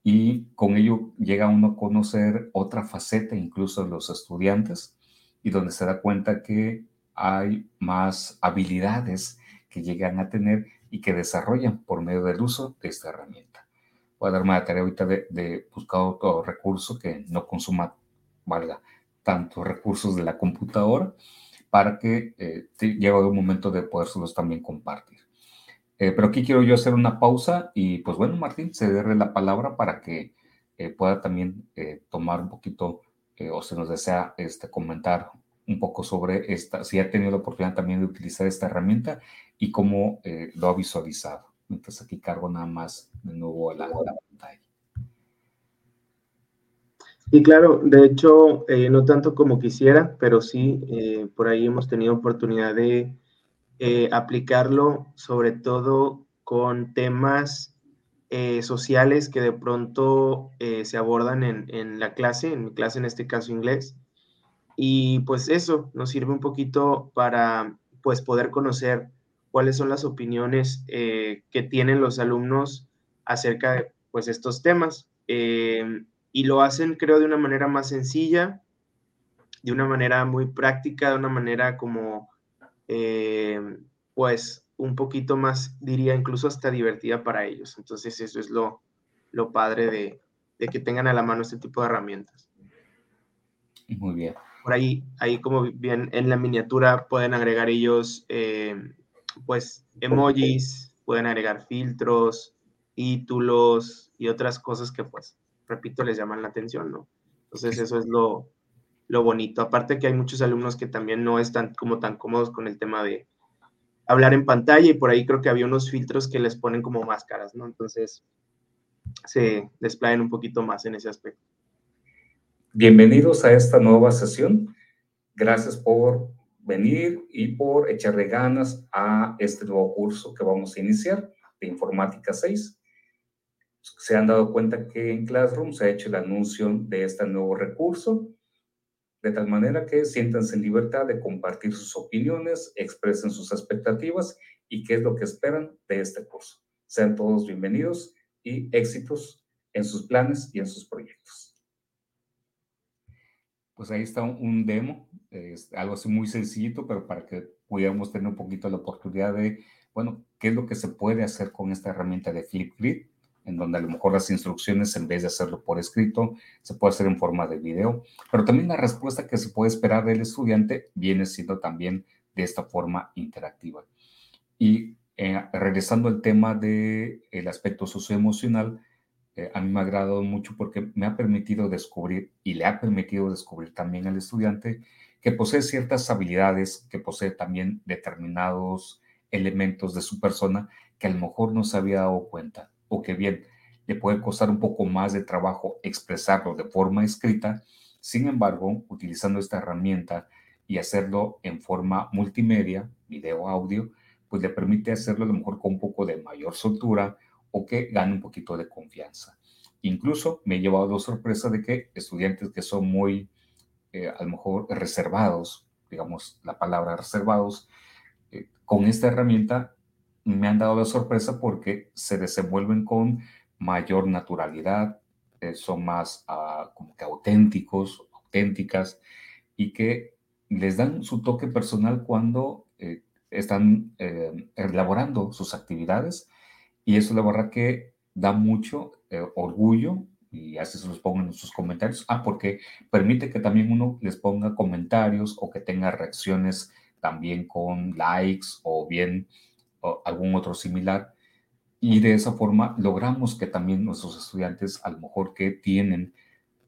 y con ello llega uno a conocer otra faceta incluso de los estudiantes y donde se da cuenta que hay más habilidades que llegan a tener y que desarrollan por medio del uso de esta herramienta. Voy a darme la tarea ahorita de, buscar otro recurso que no consuma, valga, tantos recursos de la computadora para que eh, llegue un momento de podérselos también compartir. Eh, pero aquí quiero yo hacer una pausa y pues bueno, Martín, cederle la palabra para que eh, pueda también tomar un poquito o se nos desea este, comentar un poco sobre esta, si ha tenido la oportunidad también de utilizar esta herramienta y cómo eh, lo ha visualizado. Entonces aquí cargo nada más de nuevo a la, pantalla. Y claro, de hecho, eh, no tanto como quisiera, pero sí, eh, por ahí hemos tenido oportunidad de aplicarlo, sobre todo con temas sociales que de pronto se abordan en, en, la clase, en mi clase en este caso inglés, y pues eso nos sirve un poquito para pues poder conocer cuáles son las opiniones eh, que tienen los alumnos acerca de pues estos temas. Eh, y lo hacen creo de una manera más sencilla, de una manera muy práctica, de una manera como eh, pues un poquito más, diría, incluso hasta divertida para ellos. Entonces eso es lo, lo padre de, de que tengan a la mano este tipo de herramientas. Muy bien por ahí, ahí como bien en la miniatura pueden agregar ellos, eh, pues, emojis, pueden agregar filtros, títulos y otras cosas que, pues, repito, les llaman la atención, ¿no? Entonces, eso es lo, lo bonito. Aparte que hay muchos alumnos que también no están como tan cómodos con el tema de hablar en pantalla y por ahí creo que había unos filtros que les ponen como máscaras, ¿no? Entonces, se desplayan un poquito más en ese aspecto. Bienvenidos a esta nueva sesión. Gracias por venir y por echarle ganas a este nuevo curso que vamos a iniciar de Informática 6. Se han dado cuenta que en Classroom se ha hecho el anuncio de este nuevo recurso, de tal manera que siéntanse en libertad de compartir sus opiniones, expresen sus expectativas y qué es lo que esperan de este curso. Sean todos bienvenidos y éxitos en sus planes y en sus proyectos. Pues ahí está un demo, es algo así muy sencillito, pero para que pudiéramos tener un poquito la oportunidad de, bueno, qué es lo que se puede hacer con esta herramienta de Flipgrid, en donde a lo mejor las instrucciones, en vez de hacerlo por escrito, se puede hacer en forma de video, pero también la respuesta que se puede esperar del estudiante viene siendo también de esta forma interactiva. Y eh, regresando al tema del el aspecto socioemocional, eh, a mí me ha agradado mucho porque me ha permitido descubrir y le ha permitido descubrir también al estudiante que posee ciertas habilidades, que posee también determinados elementos de su persona que a lo mejor no se había dado cuenta o que bien le puede costar un poco más de trabajo expresarlo de forma escrita. Sin embargo, utilizando esta herramienta y hacerlo en forma multimedia, video, audio, pues le permite hacerlo a lo mejor con un poco de mayor soltura o que gane un poquito de confianza. Incluso me he llevado la sorpresa de que estudiantes que son muy, eh, a lo mejor, reservados, digamos la palabra reservados, eh, con esta herramienta me han dado la sorpresa porque se desenvuelven con mayor naturalidad, eh, son más ah, como que auténticos, auténticas, y que les dan su toque personal cuando están elaborando sus actividades y eso la verdad que da mucho eh, orgullo y así se los pongo en sus comentarios. Ah, porque permite que también uno les ponga comentarios o que tenga reacciones también con likes o bien algún otro similar. Y de esa forma logramos que también nuestros estudiantes, a lo mejor que tienen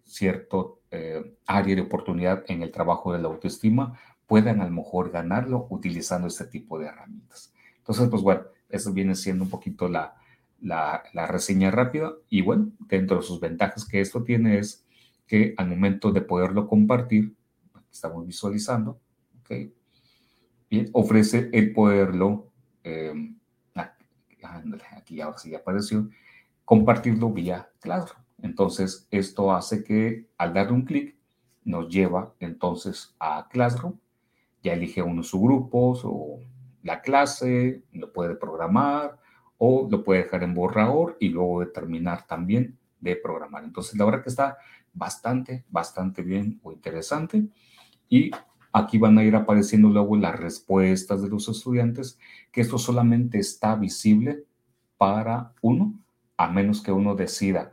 cierto eh, área de oportunidad en el trabajo de la autoestima, puedan a lo mejor ganarlo utilizando este tipo de herramientas. Entonces, pues bueno, eso viene siendo un poquito la, la, reseña rápida. Y bueno, dentro de sus ventajas que esto tiene es que al momento de poderlo compartir, estamos visualizando, ¿ok? Bien, ofrece el poderlo, eh, aquí ahora sí apareció, compartirlo vía Classroom. Entonces, esto hace que al darle un clic, nos lleva entonces a Classroom, ya elige uno de sus grupos o la clase, lo puede programar o lo puede dejar en borrador y luego determinar también de programar. Entonces, la verdad que está bastante, bastante bien o interesante. Y aquí van a ir apareciendo luego las respuestas de los estudiantes, que esto solamente está visible para uno, a menos que uno decida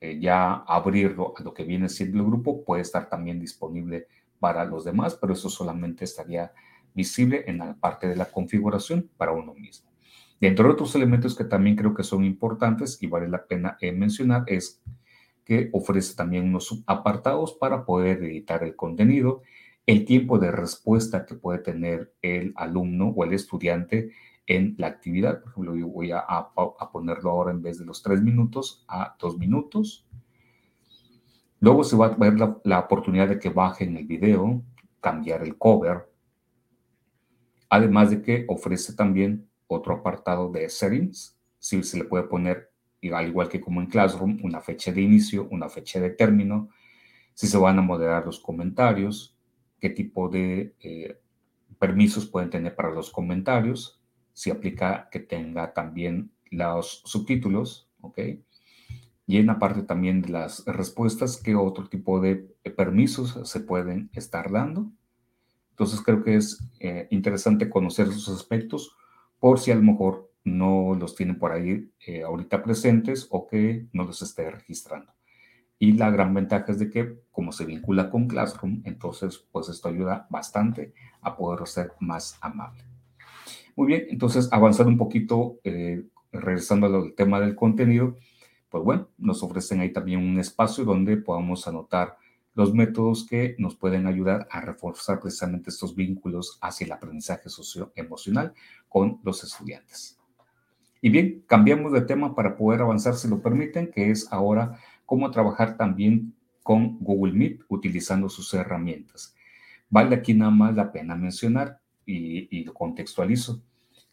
eh, ya abrirlo a lo que viene siendo el grupo, puede estar también disponible para los demás, pero eso solamente estaría visible en la parte de la configuración para uno mismo. Dentro de otros elementos que también creo que son importantes y vale la pena eh, mencionar es que ofrece también unos apartados para poder editar el contenido, el tiempo de respuesta que puede tener el alumno o el estudiante en la actividad. Por ejemplo, yo voy a, ponerlo ahora en vez de los tres minutos a dos minutos. Luego se va a ver la, oportunidad de que bajen el video, cambiar el cover, Además de que ofrece también otro apartado de settings, si se le puede poner, al igual que como en Classroom, una fecha de inicio, una fecha de término, si se van a moderar los comentarios, qué tipo de eh, permisos pueden tener para los comentarios, si aplica que tenga también los subtítulos, ¿ok? Y en la parte también de las respuestas, qué otro tipo de permisos se pueden estar dando. Entonces creo que es eh, interesante conocer esos aspectos por si a lo mejor no los tienen por ahí eh, ahorita presentes o que no los esté registrando. Y la gran ventaja es de que como se vincula con Classroom, entonces pues esto ayuda bastante a poder ser más amable. Muy bien, entonces avanzando un poquito, eh, regresando al tema del contenido, pues bueno, nos ofrecen ahí también un espacio donde podamos anotar los métodos que nos pueden ayudar a reforzar precisamente estos vínculos hacia el aprendizaje socioemocional con los estudiantes. Y bien, cambiamos de tema para poder avanzar, si lo permiten, que es ahora cómo trabajar también con Google Meet utilizando sus herramientas. Vale aquí nada más la pena mencionar y, lo contextualizo.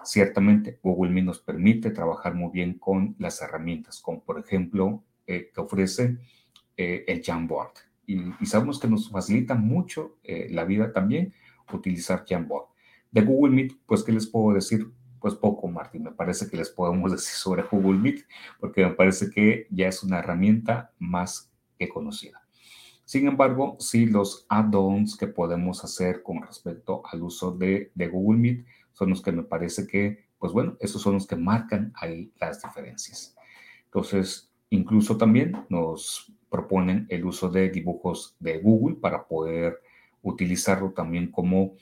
Ciertamente, Google Meet nos permite trabajar muy bien con las herramientas, como por ejemplo, eh, que ofrece eh, el Jamboard y, sabemos que nos facilita mucho eh, la vida también utilizar Jamboard. De Google Meet, pues, ¿qué les puedo decir? Pues poco, Martín, me parece que les podemos decir sobre Google Meet, porque me parece que ya es una herramienta más que conocida. Sin embargo, sí los add-ons que podemos hacer con respecto al uso de, de, Google Meet son los que me parece que, pues bueno, esos son los que marcan ahí las diferencias. Entonces, incluso también nos proponen el uso de dibujos de Google para poder utilizarlo también como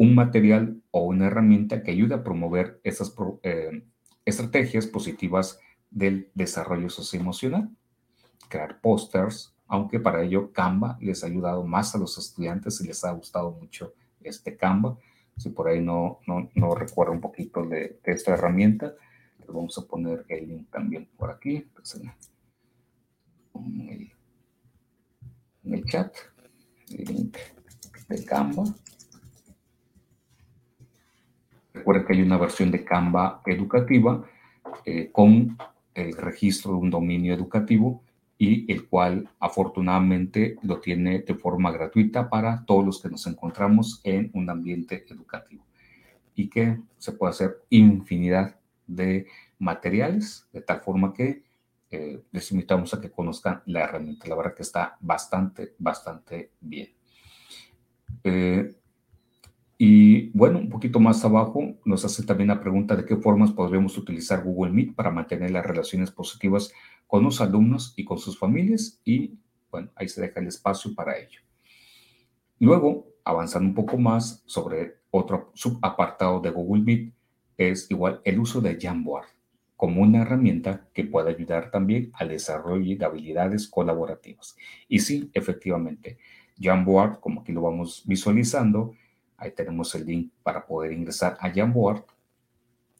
un material o una herramienta que ayude a promover esas eh, estrategias positivas del desarrollo socioemocional. Crear pósters, aunque para ello Canva les ha ayudado más a los estudiantes y les ha gustado mucho este Canva. Si por ahí no, no, no recuerdo un poquito de, esta herramienta, les vamos a poner el link también por aquí, pues, en, el, en el chat, el link de Canva. Recuerda que hay una versión de Canva educativa eh, con el registro de un dominio educativo y el cual afortunadamente lo tiene de forma gratuita para todos los que nos encontramos en un ambiente educativo y que se puede hacer infinidad de materiales de tal forma que eh, les invitamos a que conozcan la herramienta. La verdad que está bastante, bastante bien. Eh, y bueno, un poquito más abajo nos hace también la pregunta de qué formas podríamos utilizar Google Meet para mantener las relaciones positivas con los alumnos y con sus familias y bueno, ahí se deja el espacio para ello. Luego, avanzando un poco más sobre otro subapartado de Google Meet, es igual el uso de Jamboard como una herramienta que puede ayudar también al desarrollo de habilidades colaborativas. Y sí, efectivamente, Jamboard, como aquí lo vamos visualizando, Ahí tenemos el link para poder ingresar a Jamboard.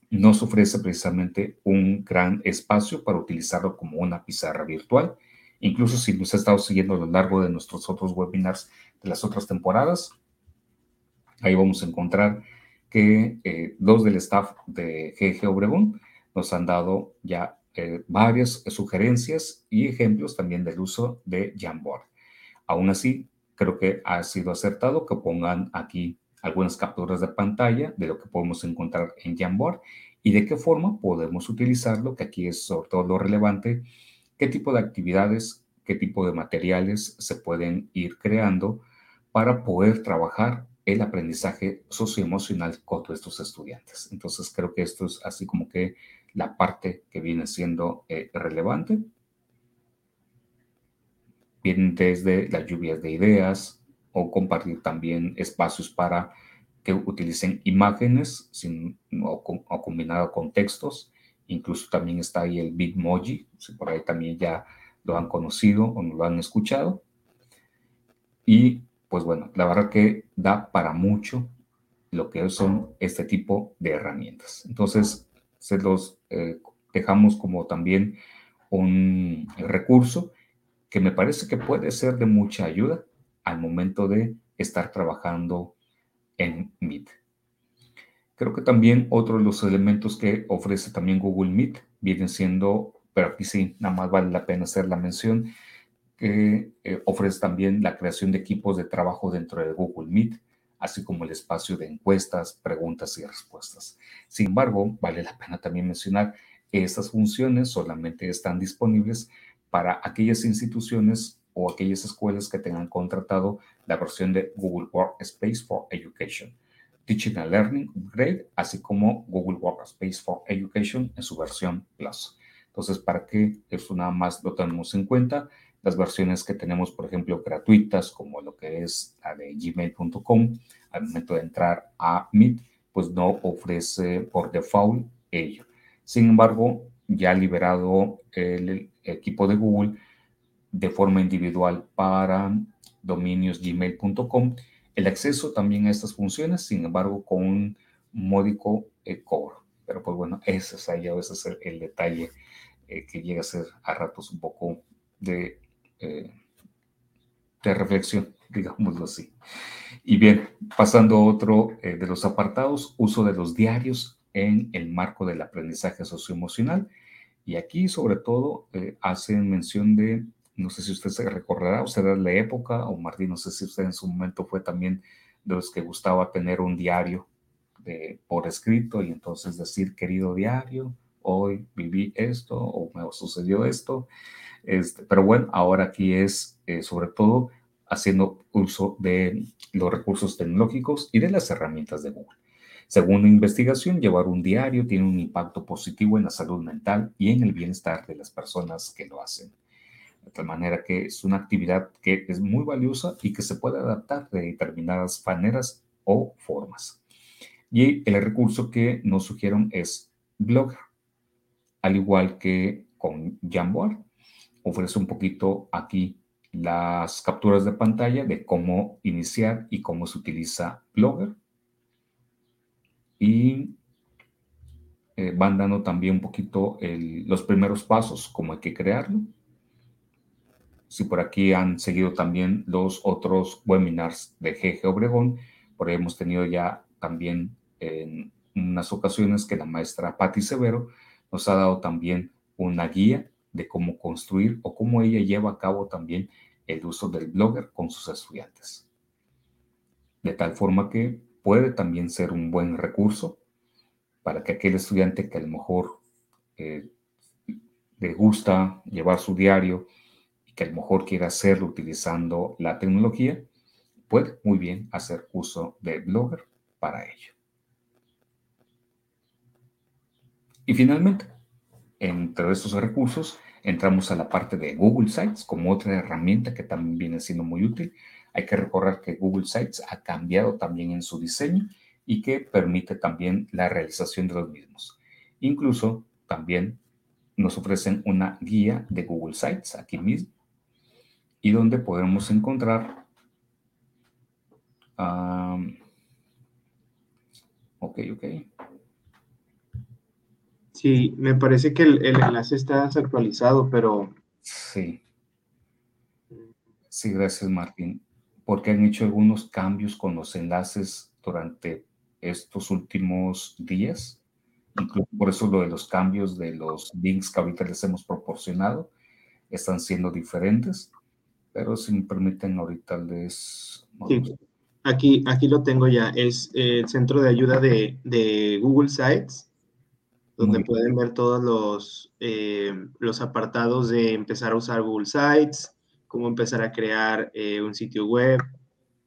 Nos ofrece precisamente un gran espacio para utilizarlo como una pizarra virtual. Incluso si nos ha estado siguiendo a lo largo de nuestros otros webinars de las otras temporadas, ahí vamos a encontrar que eh, dos del staff de GG Obregón nos han dado ya eh, varias sugerencias y ejemplos también del uso de Jamboard. Aún así, creo que ha sido acertado que pongan aquí algunas capturas de pantalla de lo que podemos encontrar en Jamboard y de qué forma podemos utilizarlo, que aquí es sobre todo lo relevante, qué tipo de actividades, qué tipo de materiales se pueden ir creando para poder trabajar el aprendizaje socioemocional con estos estudiantes. Entonces creo que esto es así como que la parte que viene siendo eh, relevante. Vienen desde las lluvias de ideas, o compartir también espacios para que utilicen imágenes sin, o, combinado con textos. Incluso también está ahí el Bitmoji, si por ahí también ya lo han conocido o lo han escuchado. Y pues bueno, la verdad que da para mucho lo que son este tipo de herramientas. Entonces, se los eh, dejamos como también un recurso que me parece que puede ser de mucha ayuda al momento de estar trabajando en Meet. Creo que también otro de los elementos que ofrece también Google Meet viene siendo, pero aquí sí, nada más vale la pena hacer la mención, que eh, ofrece también la creación de equipos de trabajo dentro de Google Meet, así como el espacio de encuestas, preguntas y respuestas. Sin embargo, vale la pena también mencionar que estas funciones solamente están disponibles para aquellas instituciones o aquellas escuelas que tengan contratado la versión de Google Workspace for Education, Teaching and Learning Upgrade, así como Google Workspace for Education en su versión Plus. Entonces, para que esto nada más lo tenemos en cuenta, las versiones que tenemos, por ejemplo, gratuitas, como lo que es la de gmail.com, al momento de entrar a Meet, pues no ofrece por default ello. Sin embargo, ya liberado el equipo de Google, de forma individual para dominios gmail.com. El acceso también a estas funciones, sin embargo, con un módico eh, cobro. Pero pues bueno, ese es ahí a veces el, detalle eh, que llega a ser a ratos un poco de, eh, de reflexión, digámoslo así. Y bien, pasando a otro de los apartados, uso de los diarios en el marco del aprendizaje socioemocional. Y aquí sobre todo hacen mención de no sé si usted se recordará, usted es la época, o Martín, no sé si usted en su momento fue también de los que gustaba tener un diario por escrito y entonces decir, querido diario, hoy viví esto o me sucedió esto. Este, pero bueno, ahora aquí es eh, sobre todo haciendo uso de los recursos tecnológicos y de las herramientas de Google. Según una investigación, llevar un diario tiene un impacto positivo en la salud mental y en el bienestar de las personas que lo hacen. De tal manera que es una actividad que es muy valiosa y que se puede adaptar de determinadas maneras o formas. Y el recurso que nos sugieren es Blogger, al igual que con Jamboard. Ofrece un poquito aquí las capturas de pantalla de cómo iniciar y cómo se utiliza Blogger. Y eh, van dando también un poquito los primeros pasos, cómo hay que crearlo. Si por aquí han seguido también los otros webinars de GG Obregón, por ahí hemos tenido ya también en unas ocasiones que la maestra Patti Severo nos ha dado también una guía de cómo construir o cómo ella lleva a cabo también el uso del blogger con sus estudiantes. De tal forma que puede también ser un buen recurso para que aquel estudiante que a lo mejor eh, le gusta llevar su diario que a lo mejor quiera hacerlo utilizando la tecnología, puede muy bien hacer uso de Blogger para ello. Y finalmente, entre estos recursos, entramos a la parte de Google Sites como otra herramienta que también viene siendo muy útil. Hay que recordar que Google Sites ha cambiado también en su diseño y que permite también la realización de los mismos. Incluso también nos ofrecen una guía de Google Sites aquí mismo y donde podemos encontrar ok, ok. Sí, me parece que el, enlace está desactualizado, pero... Sí. Sí, gracias Martín. Porque han hecho algunos cambios con los enlaces durante estos últimos días. Incluso por eso lo de los cambios de los links que ahorita les hemos proporcionado están siendo diferentes. Pero si me permiten, ahorita les... Sí. Aquí, aquí lo tengo ya. Es el centro de ayuda de, de Google Sites donde pueden ver todos los, eh, los apartados de empezar a usar Google Sites, cómo empezar a crear eh, un sitio web,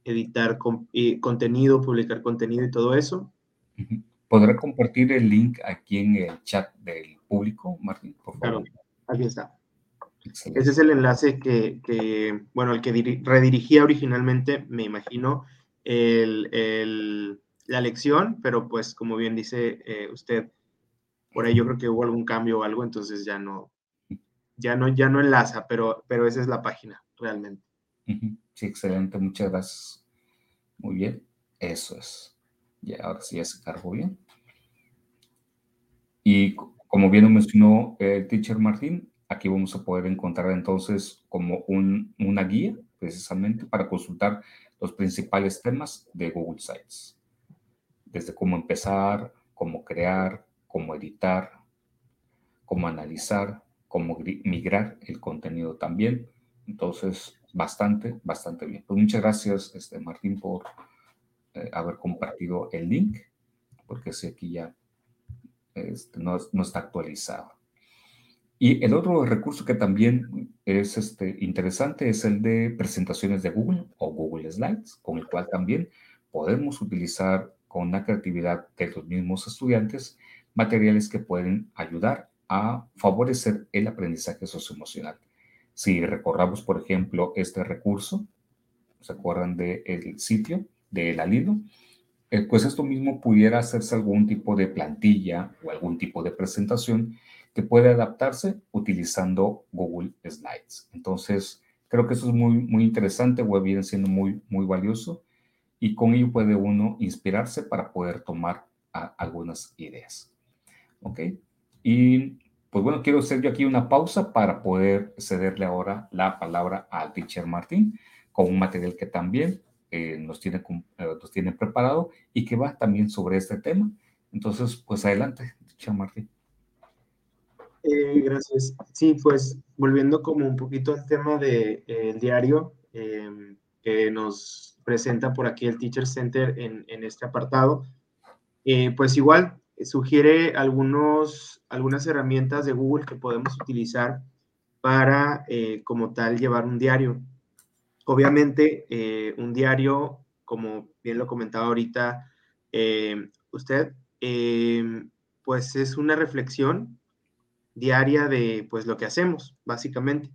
editar contenido, publicar contenido y todo eso. ¿Podrá compartir el link aquí en el chat del público, Martín, por favor? Claro, aquí está. Ese es el enlace que, que bueno, el que redirigía originalmente, me imagino, el, el, la lección, pero pues como bien dice eh, usted, por ahí yo creo que hubo algún cambio o algo, entonces ya no, ya no, ya no enlaza, pero, pero esa es la página, realmente. Sí, excelente, muchas gracias. Muy bien, eso es. Ya, ahora sí ya se cargó bien. Y como bien lo mencionó el teacher Martín, aquí vamos a poder encontrar entonces como un, una guía precisamente para consultar los principales temas de Google Sites. Desde cómo empezar, cómo crear, cómo editar, cómo analizar, cómo migrar el contenido también. Entonces, bastante, bastante bien. Pues muchas gracias, este, Martín, por eh, haber compartido el link, porque sé aquí ya este, no, está actualizado. Y el otro recurso que también es este, interesante es el de presentaciones de Google o Google Slides, con el cual también podemos utilizar con la creatividad de los mismos estudiantes materiales que pueden ayudar a favorecer el aprendizaje socioemocional. Si recordamos, por ejemplo, este recurso, ¿se acuerdan del sitio del Alido? Eh, pues esto mismo pudiera hacerse algún tipo de plantilla o algún tipo de presentación que puede adaptarse utilizando Google Slides. Entonces, creo que eso es muy, muy interesante o viene siendo muy, muy valioso y con ello puede uno inspirarse para poder tomar algunas ideas. ¿ok? Y pues bueno, quiero hacer yo aquí una pausa para poder cederle ahora la palabra al teacher Martín con un material que también eh, nos, tiene, eh, nos tiene preparado y que va también sobre este tema. Entonces, pues adelante, teacher Martín. Eh, gracias. Sí, pues volviendo como un poquito al tema del de, diario em, que nos presenta por aquí el Teacher Center en, en este apartado, Eh, pues igual, sugiere algunos, algunas herramientas de Google que podemos utilizar para, eh, como tal, llevar un diario. Obviamente, eh, un diario, como bien lo comentaba ahorita usted, pues es una reflexión diaria de pues lo que hacemos, básicamente,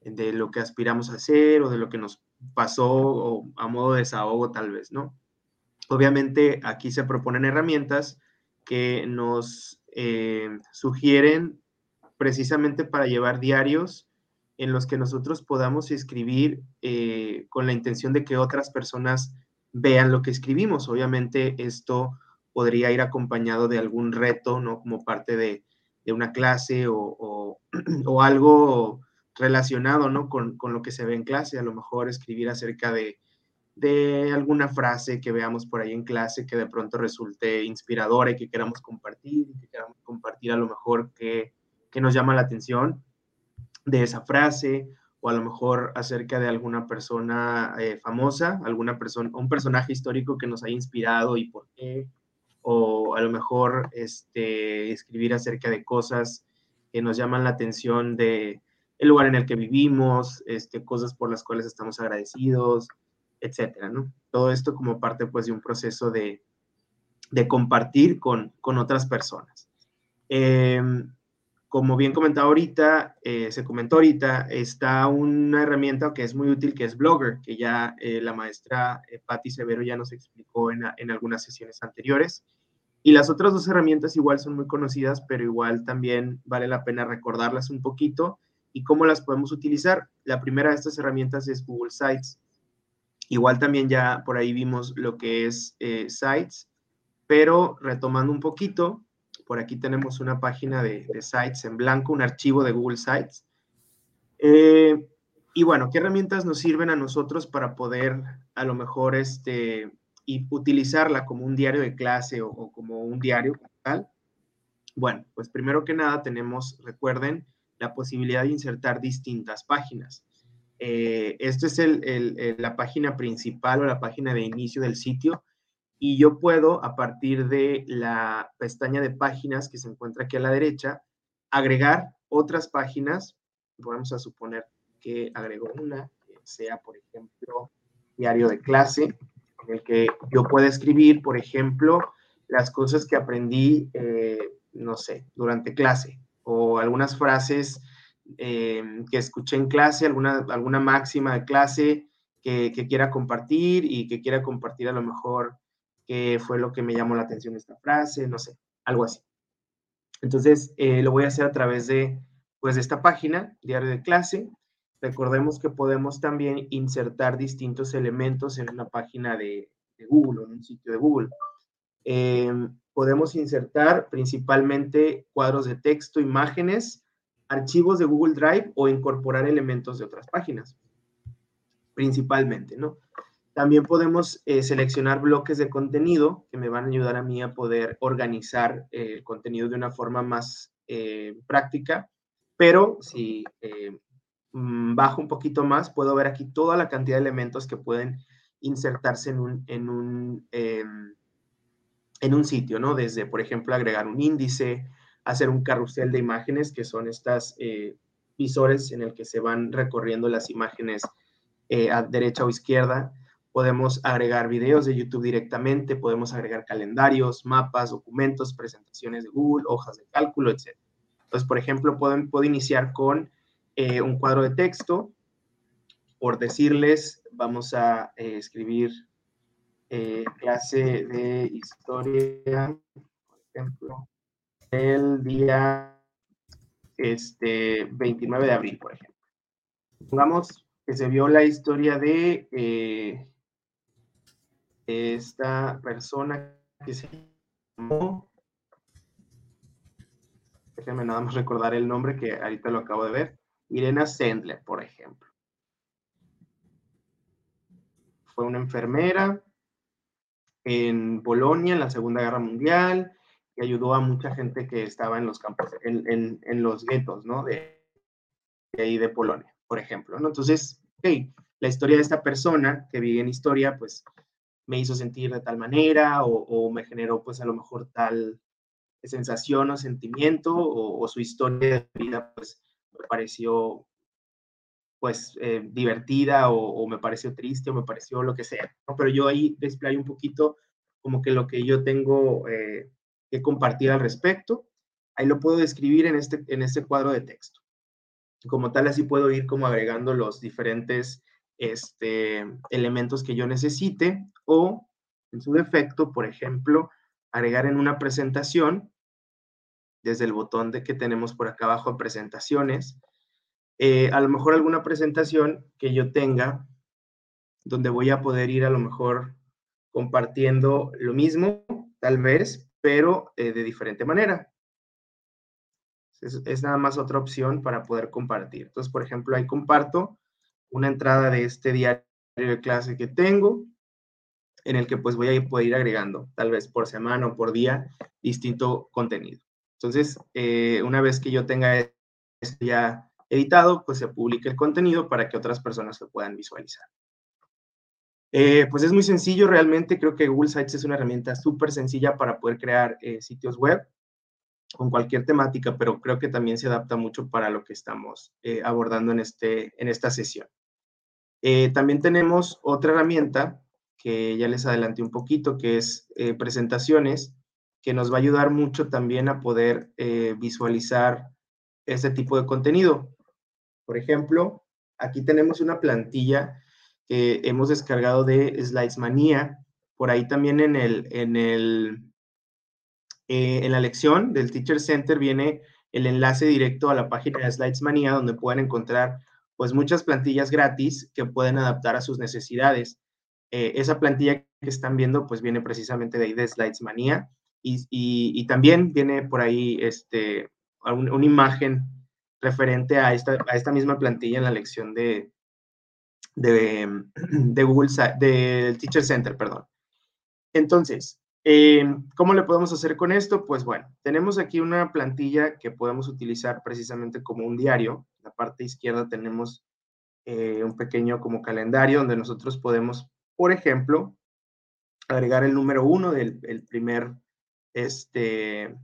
de lo que aspiramos a hacer o de lo que nos pasó o a modo de desahogo tal vez, ¿no? Obviamente aquí se proponen herramientas que nos eh, sugieren precisamente para llevar diarios en los que nosotros podamos escribir eh, con la intención de que otras personas vean lo que escribimos. Obviamente esto podría ir acompañado de algún reto, ¿no? Como parte de, una clase o, algo relacionado, ¿no? Con, con, lo que se ve en clase, a lo mejor escribir acerca de, de alguna frase que veamos por ahí en clase que de pronto resulte inspiradora y que queramos compartir, que queramos compartir a lo mejor que, que nos llama la atención de esa frase, o a lo mejor acerca de alguna persona eh, famosa, alguna persona, un personaje histórico que nos haya inspirado y por qué, o a lo mejor este, escribir acerca de cosas que nos llaman la atención de el lugar en el que vivimos, este, cosas por las cuales estamos agradecidos, etcétera, ¿no? Todo esto como parte, pues, de un proceso de, de compartir con, con, otras personas. Em, como bien comentado ahorita, eh, se comentó ahorita, está una herramienta que es muy útil, que es Blogger, que ya eh, la maestra eh, Patti Severo ya nos explicó en, en, algunas sesiones anteriores. Y las otras dos herramientas igual son muy conocidas, pero igual también vale la pena recordarlas un poquito y cómo las podemos utilizar. La primera de estas herramientas es Google Sites. Igual también ya por ahí vimos lo que es Sites, pero retomando un poquito, por aquí tenemos una página de, Sites en blanco, un archivo de Google Sites. Eh, y bueno, ¿qué herramientas nos sirven a nosotros para poder a lo mejor este, y utilizarla como un diario de clase o, como un diario tal? Bueno, pues primero que nada tenemos, recuerden, la posibilidad de insertar distintas páginas. Eh, esto es la página principal o la página de inicio del sitio y yo puedo, a partir de la pestaña de páginas que se encuentra aquí a la derecha, agregar otras páginas. Vamos a suponer que agrego una, que sea, por ejemplo, diario de clase, en el que yo pueda escribir, por ejemplo, las cosas que aprendí, eh, no sé, durante clase, o algunas frases eh, que escuché en clase, alguna, alguna máxima de clase que, que quiera compartir y que quiera compartir a lo mejor qué fue lo que me llamó la atención esta frase, no sé, algo así. Entonces, eh, lo voy a hacer a través de, pues, de esta página, diario de clase. Recordemos que podemos también insertar distintos elementos en una página de, Google o en un sitio de Google. Em, podemos insertar principalmente cuadros de texto, imágenes, archivos de Google Drive o incorporar elementos de otras páginas, principalmente, ¿no? También podemos eh, seleccionar bloques de contenido que me van a ayudar a mí a poder organizar eh, el contenido de una forma más eh, práctica, pero si mm, bajo un poquito más, puedo ver aquí toda la cantidad de elementos que pueden insertarse en un, en un, em, en un sitio, ¿no? Desde, por ejemplo, agregar un índice, hacer un carrusel de imágenes, que son estas visores en el que se van recorriendo las imágenes a derecha o izquierda, Podemos agregar videos de YouTube directamente, podemos agregar calendarios, mapas, documentos, presentaciones de Google, hojas de cálculo, etc. Entonces, por ejemplo, puedo, puedo iniciar con eh, un cuadro de texto. Por decirles, vamos a eh, escribir eh, clase de historia, por ejemplo, el día este, 29 de abril, por ejemplo. Pongamos que se vio la historia de esta persona que se llamó, déjenme nada más recordar el nombre que ahorita lo acabo de ver, Irena Sendler, por ejemplo. Fue una enfermera en Polonia en la Segunda Guerra Mundial y ayudó a mucha gente que estaba en los campos, en, los guetos, ¿no? De, de, ahí de Polonia, por ejemplo, ¿no? Entonces, la historia de esta persona que vive en historia, pues me hizo sentir de tal manera o, me generó pues a lo mejor tal sensación o sentimiento o, su historia de vida pues me pareció pues eh, divertida o, me pareció triste o me pareció lo que sea. Pero yo ahí display un poquito como que lo que yo tengo eh, que compartir al respecto. Ahí lo puedo describir en este, en este cuadro de texto. Como tal, así puedo ir como agregando los diferentes este, elementos que yo necesite o, en su defecto, por ejemplo, agregar en una presentación, desde el botón de que tenemos por acá abajo, presentaciones, eh, a lo mejor alguna presentación que yo tenga donde voy a poder ir a lo mejor compartiendo lo mismo, tal vez, pero eh, de diferente manera. Es, es, nada más otra opción para poder compartir. Entonces, por ejemplo, ahí comparto una entrada de este diario de clase que tengo, en el que pues voy a poder ir agregando, tal vez por semana o por día, distinto contenido. Entonces, eh, una vez que yo tenga esto ya editado, pues se publique el contenido para que otras personas lo puedan visualizar. Eh, pues es muy sencillo, realmente creo que Google Sites es una herramienta súper sencilla para poder crear eh, sitios web con cualquier temática, pero creo que también se adapta mucho para lo que estamos abordando en, este, en esta sesión. Eh, también tenemos otra herramienta que ya les adelanté un poquito, que es eh, presentaciones, que nos va a ayudar mucho también a poder eh, visualizar este tipo de contenido. Por ejemplo, aquí tenemos una plantilla que hemos descargado de Slides Por ahí también en, el, en, el, en la lección del Teacher Center viene el enlace directo a la página de Slides donde pueden encontrar pues muchas plantillas gratis que pueden adaptar a sus necesidades. Eh, esa plantilla que están viendo, pues viene precisamente de ahí de Slides y, también viene por ahí este, una imagen referente a esta, a esta misma plantilla en la lección de, de, de Google, del Teacher Center, perdón. Entonces, eh, ¿cómo le podemos hacer con esto? Pues bueno, tenemos aquí una plantilla que podemos utilizar precisamente como un diario la parte izquierda tenemos eh, un pequeño como calendario donde nosotros podemos, por ejemplo, agregar el número uno del primer, este,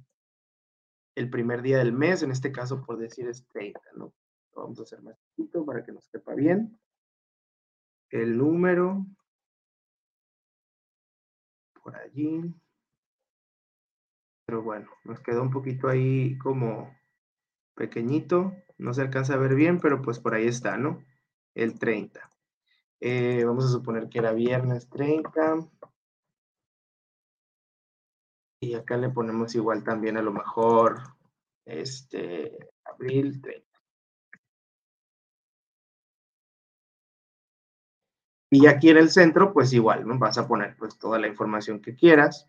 el primer día del mes, en este caso por decir es 30, ¿no? vamos a hacer más chiquito para que nos quepa bien. El número por allí. Pero bueno, nos quedó un poquito ahí como pequeñito, no se alcanza a ver bien, pero pues por ahí está, ¿no? El 30. Eh, vamos a suponer que era viernes 30. Y acá le ponemos igual también a lo mejor, este, abril 30. Y aquí en el centro, pues igual, ¿no? Vas a poner pues toda la información que quieras.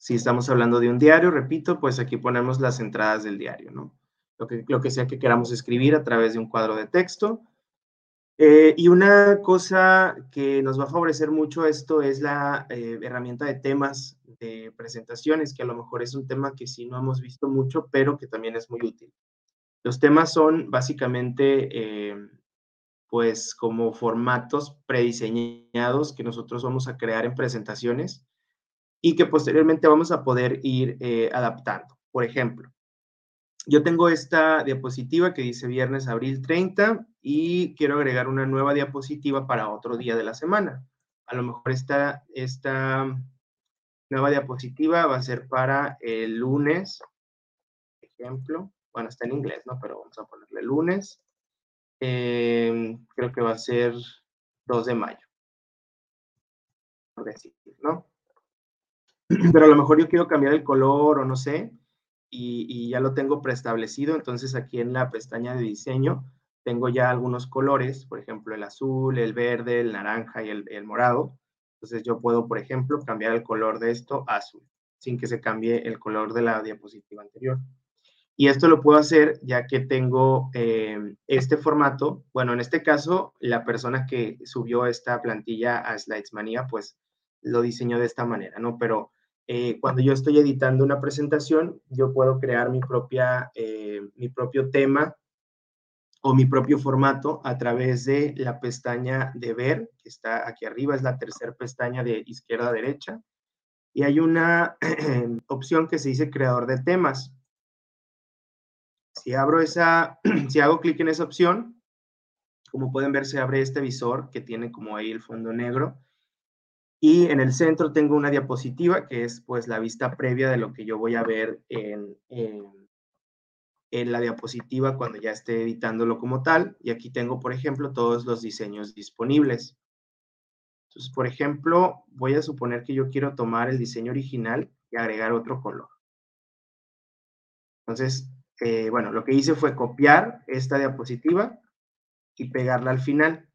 Si estamos hablando de un diario, repito, pues aquí ponemos las entradas del diario, ¿no? Lo que, lo que sea que queramos escribir a través de un cuadro de texto. Eh, y una cosa que nos va a favorecer mucho esto es la eh, herramienta de temas de presentaciones, que a lo mejor es un tema que sí no hemos visto mucho, pero que también es muy útil. Los temas son básicamente, eh, pues, como formatos prediseñados que nosotros vamos a crear en presentaciones y que posteriormente vamos a poder ir eh, adaptando. Por ejemplo, yo tengo esta diapositiva que dice viernes, abril 30 y quiero agregar una nueva diapositiva para otro día de la semana. A lo mejor esta, esta nueva diapositiva va a ser para el lunes, por ejemplo. Bueno, está en inglés, ¿no? Pero vamos a ponerle lunes. Em, creo que va a ser 2 de mayo. Por decir, ¿no? Pero a lo mejor yo quiero cambiar el color o no sé, y, ya lo tengo preestablecido, entonces aquí en la pestaña de diseño tengo ya algunos colores, por ejemplo, el azul, el verde, el naranja y el, morado. Entonces yo puedo, por ejemplo, cambiar el color de esto a azul, sin que se cambie el color de la diapositiva anterior. Y esto lo puedo hacer ya que tengo eh, este formato. Bueno, en este caso, la persona que subió esta plantilla a Slidesmania, pues lo diseñó de esta manera, ¿no? Pero eh, cuando yo estoy editando una presentación, yo puedo crear mi, propia, eh, mi propio tema o mi propio formato a través de la pestaña de ver, que está aquí arriba, es la tercera pestaña de izquierda a derecha. Y hay una opción que se dice creador de temas. Si abro esa, si hago clic en esa opción, como pueden ver, se abre este visor que tiene como ahí el fondo negro. Y en el centro tengo una diapositiva que es pues la vista previa de lo que yo voy a ver en, en en la diapositiva cuando ya esté editándolo como tal. Y aquí tengo, por ejemplo, todos los diseños disponibles. Entonces, por ejemplo, voy a suponer que yo quiero tomar el diseño original y agregar otro color. Entonces, eh, bueno, lo que hice fue copiar esta diapositiva y pegarla al final.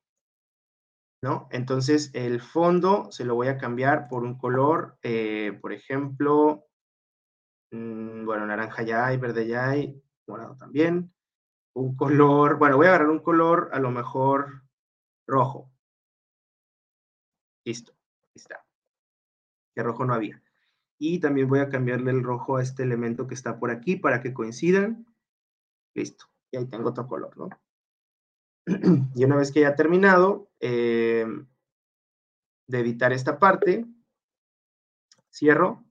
¿No? Entonces, el fondo se lo voy a cambiar por un color, eh, por ejemplo, mm, bueno, naranja ya hay, verde ya hay, morado también. Un color, bueno, voy a agarrar un color a lo mejor rojo. Listo, está. Que rojo no había. Y también voy a cambiarle el rojo a este elemento que está por aquí para que coincidan. Listo, y ahí tengo otro color, ¿no? y una vez que haya terminado eh, de editar esta parte, cierro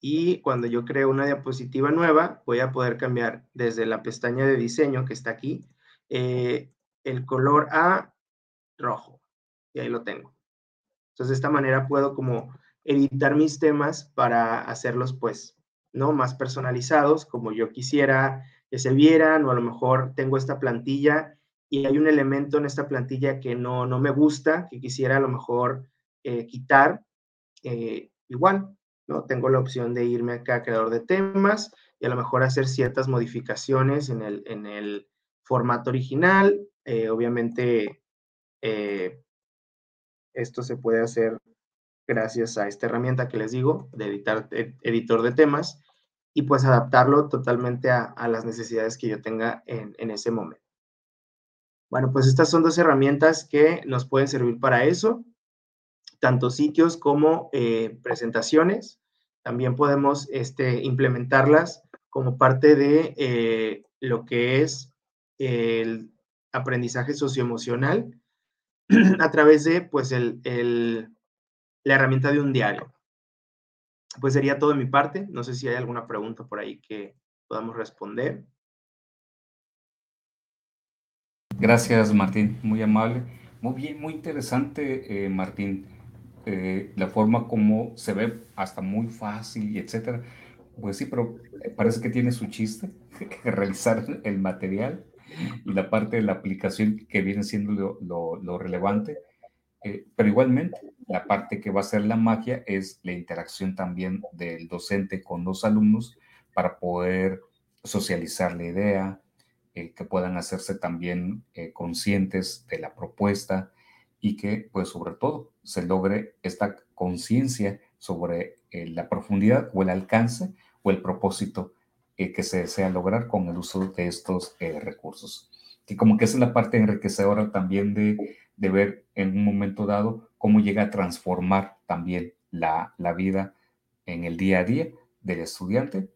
y cuando yo creo una diapositiva nueva, voy a poder cambiar desde la pestaña de diseño que está aquí, eh, el color a rojo. Y ahí lo tengo. Entonces, de esta manera puedo como editar mis temas para hacerlos, pues, ¿no? Más personalizados, como yo quisiera que se vieran, o a lo mejor tengo esta plantilla y hay un elemento en esta plantilla que no, no me gusta, que quisiera a lo mejor eh, quitar. Eh, igual, ¿no? Tengo la opción de irme acá a creador de temas y a lo mejor hacer ciertas modificaciones en el, en el formato original. Eh, obviamente, esto se puede hacer gracias a esta herramienta que les digo, de editar, editor de temas, y pues adaptarlo totalmente a, las necesidades que yo tenga en, en ese momento. Bueno, pues estas son dos herramientas que nos pueden servir para eso tanto sitios como eh, presentaciones. También podemos este, implementarlas como parte de eh, lo que es el aprendizaje socioemocional a través de pues el, la herramienta de un diario. Pues sería todo de mi parte. No sé si hay alguna pregunta por ahí que podamos responder. Gracias, Martín. Muy amable. Muy bien, muy interesante, eh, Martín. Eh, la forma como se ve hasta muy fácil y etcétera. Pues sí, pero parece que tiene su chiste, realizar el material y la parte de la aplicación que viene siendo lo, lo, relevante. Eh, pero igualmente, la parte que va a ser la magia es la interacción también del docente con los alumnos para poder socializar la idea, que puedan hacerse también conscientes de la propuesta y que, pues, sobre todo, se logre esta conciencia sobre eh, la profundidad o el alcance o el propósito eh, que se desea lograr con el uso de estos eh, recursos. Y como que es la parte enriquecedora también de, de, ver en un momento dado cómo llega a transformar también la, la vida en el día a día del estudiante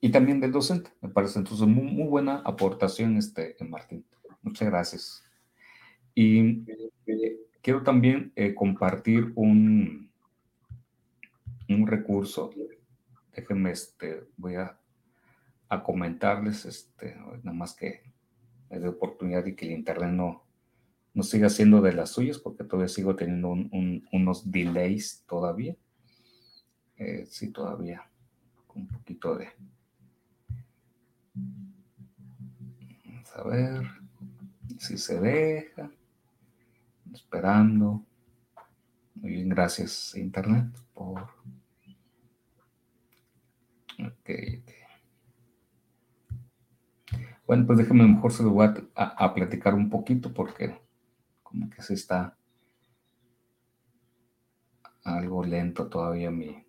y también del docente. Me parece entonces muy, buena aportación, este, Martín. Muchas gracias. Y quiero también eh, compartir un, un recurso. Déjenme, este, voy a, a comentarles, este, nada más que dé oportunidad y que el internet no, no siga siendo de las suyas, porque todavía sigo teniendo unos delays todavía. Eh, sí, todavía, con un poquito de... Vamos a ver si se deja esperando. Muy bien, gracias Internet por... Ok, Bueno, pues déjame mejor se lo voy a, platicar un poquito porque como que se está algo lento todavía mi,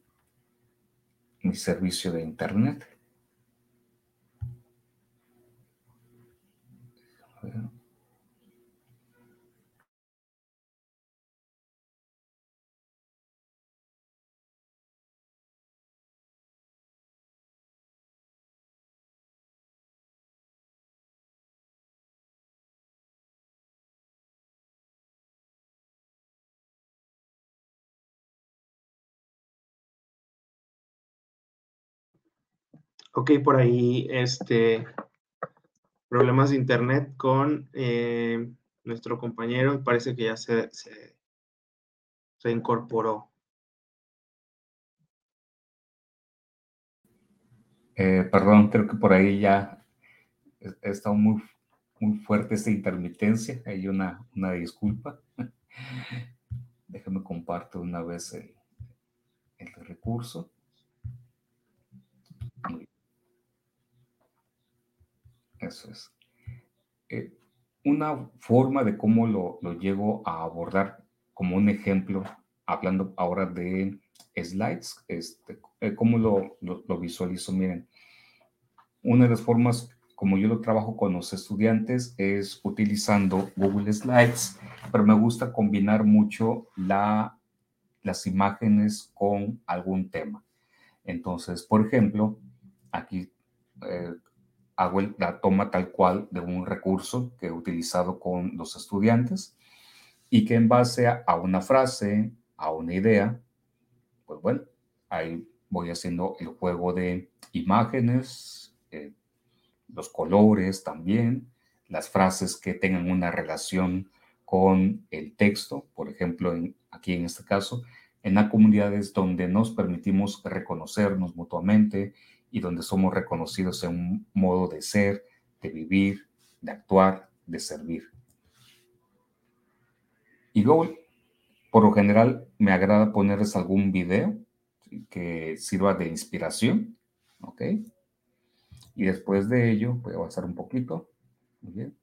mi servicio de internet. Ok, por ahí, este, problemas de internet con eh, nuestro compañero. Parece que ya se, se, incorporó. Eh, perdón, creo que por ahí ya estado muy, muy fuerte esta intermitencia. Hay una, una disculpa. Déjame comparto una vez el, el recurso. Eso es. Eh, una forma de cómo lo, lo, llego a abordar como un ejemplo, hablando ahora de slides, este, eh, cómo lo, lo, visualizo. Miren, una de las formas como yo lo trabajo con los estudiantes es utilizando Google Slides, pero me gusta combinar mucho la, las imágenes con algún tema. Entonces, por ejemplo, aquí eh, hago la toma tal cual de un recurso que he utilizado con los estudiantes y que en base a, una frase, a una idea, pues bueno, ahí voy haciendo el juego de imágenes, eh, los colores también, las frases que tengan una relación con el texto, por ejemplo, aquí en este caso, en las comunidades donde nos permitimos reconocernos mutuamente y donde somos reconocidos en un modo de ser, de vivir, de actuar, de servir. Y luego, por lo general, me agrada ponerles algún video que sirva de inspiración, ¿ok? Y después de ello, voy a avanzar un poquito. Muy bien.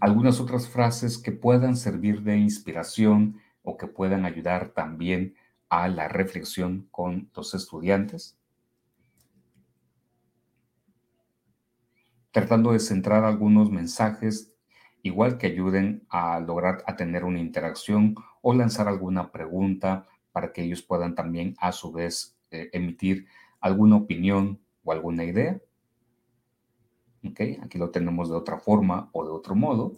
Algunas otras frases que puedan servir de inspiración o que puedan ayudar también a la reflexión con los estudiantes. Tratando de centrar algunos mensajes igual que ayuden a lograr a tener una interacción o lanzar alguna pregunta para que ellos puedan también a su vez eh, emitir alguna opinión o alguna idea. ¿Ok? Aquí lo tenemos de otra forma o de otro modo.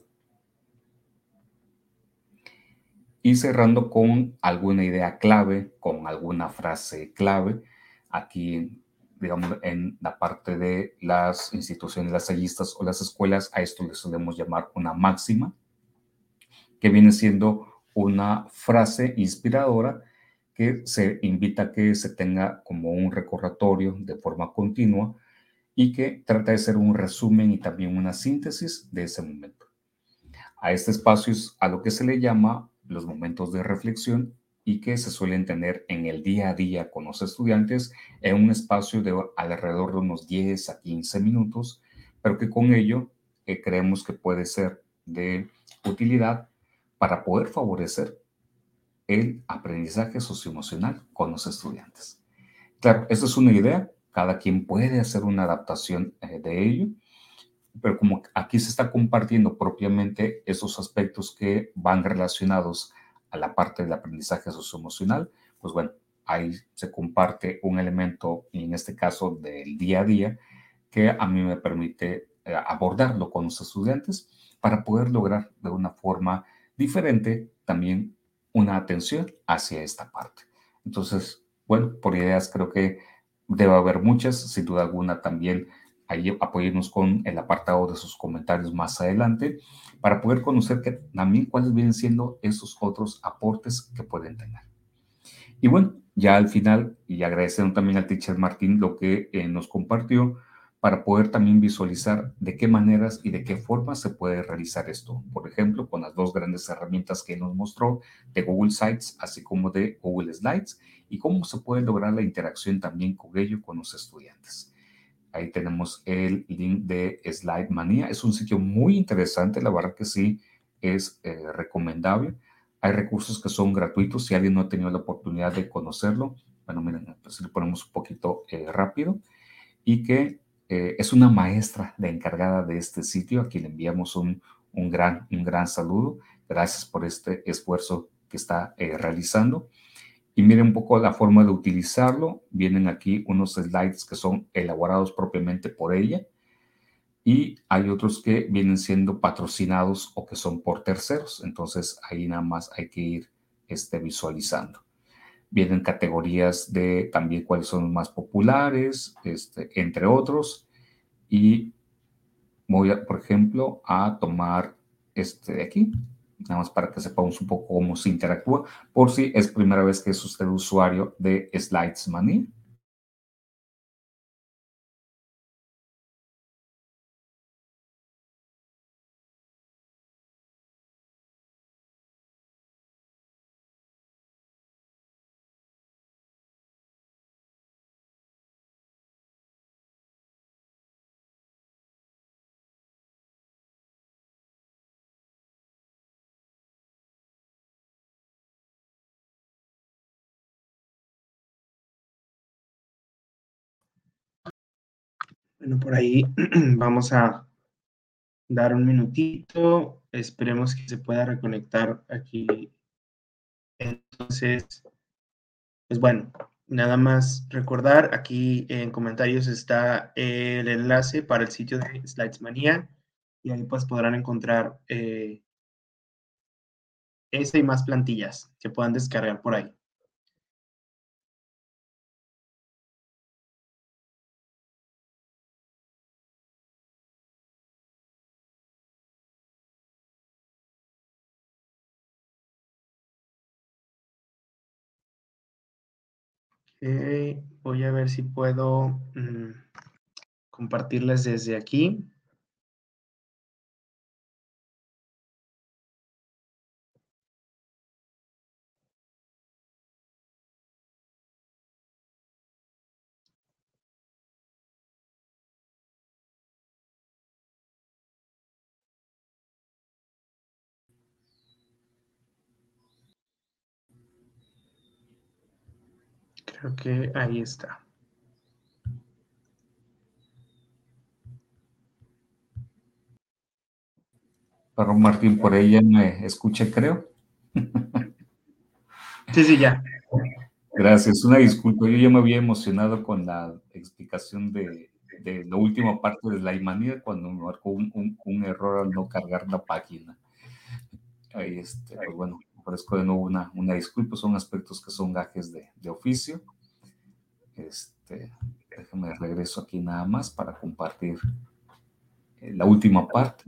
Y cerrando con alguna idea clave, con alguna frase clave. Aquí, digamos, en la parte de las instituciones lasallistas o las escuelas, a esto le solemos llamar una máxima, que viene siendo una frase inspiradora que se invita a que se tenga como un recordatorio de forma continua y que trata de ser un resumen y también una síntesis de ese momento. A este espacio es a lo que se le llama los momentos de reflexión y que se suelen tener en el día a día con los estudiantes en un espacio de alrededor de unos 10 a 15 minutos, pero que con ello eh, creemos que puede ser de utilidad para poder favorecer el aprendizaje socioemocional con los estudiantes. Claro, esta es una idea, cada quien puede hacer una adaptación eh, de ello, pero como aquí se está compartiendo propiamente esos aspectos que van relacionados a la parte del aprendizaje socioemocional, pues bueno, ahí se comparte un elemento, en este caso del día a día, que a mí me permite eh, abordarlo con los estudiantes para poder lograr de una forma diferente también una atención hacia esta parte. Entonces, bueno, por ideas creo que debe haber muchas, sin duda alguna también ahí apoyarnos con el apartado de sus comentarios más adelante para poder conocer que, también cuáles vienen siendo esos otros aportes que pueden tener. Y bueno, ya al final, y agradeciendo también al teacher Martín lo que eh, nos compartió, para poder también visualizar de qué maneras y de qué formas se puede realizar esto. Por ejemplo, con las dos grandes herramientas que nos mostró de Google Sites, así como de Google Slides, y cómo se puede lograr la interacción también con ello con los estudiantes. Ahí tenemos el link de Slide Manía. Es un sitio muy interesante, la verdad que sí es eh, recomendable. Hay recursos que son gratuitos. Si alguien no ha tenido la oportunidad de conocerlo, bueno, miren, pues le ponemos un poquito eh, rápido y que eh, es una maestra la encargada de este sitio, a quien le enviamos un, un, gran, un gran saludo. Gracias por este esfuerzo que está eh, realizando. Y miren un poco la forma de utilizarlo. Vienen aquí unos slides que son elaborados propiamente por ella. Y hay otros que vienen siendo patrocinados o que son por terceros. Entonces ahí nada más hay que ir este, visualizando. vienen categorías de también cuáles son más populares, este, entre otros. Y voy, por ejemplo, a tomar este de aquí, nada más para que sepamos un poco cómo se interactúa, por si es primera vez que es usted usuario de Slides Money. Bueno, por ahí vamos a dar un minutito. Esperemos que se pueda reconectar aquí. Entonces, pues bueno, nada más recordar, aquí en comentarios está el enlace para el sitio de Slides Manía y ahí pues podrán encontrar eh, ese y más plantillas que puedan descargar por ahí. Voy a ver si puedo mm, compartirles desde aquí. Que ahí está. Pero Martín, por ella me escuché, creo. Sí, sí, ya. Gracias, una disculpa. Yo ya me había emocionado con la explicación de, la última parte de la imanía cuando me marcó un, error al no cargar la página. Ahí, este, pues bueno, ofrezco de nuevo una, una disculpa, son aspectos que son gajes de, de oficio. Este, déjame regreso aquí nada más para compartir eh, la última parte.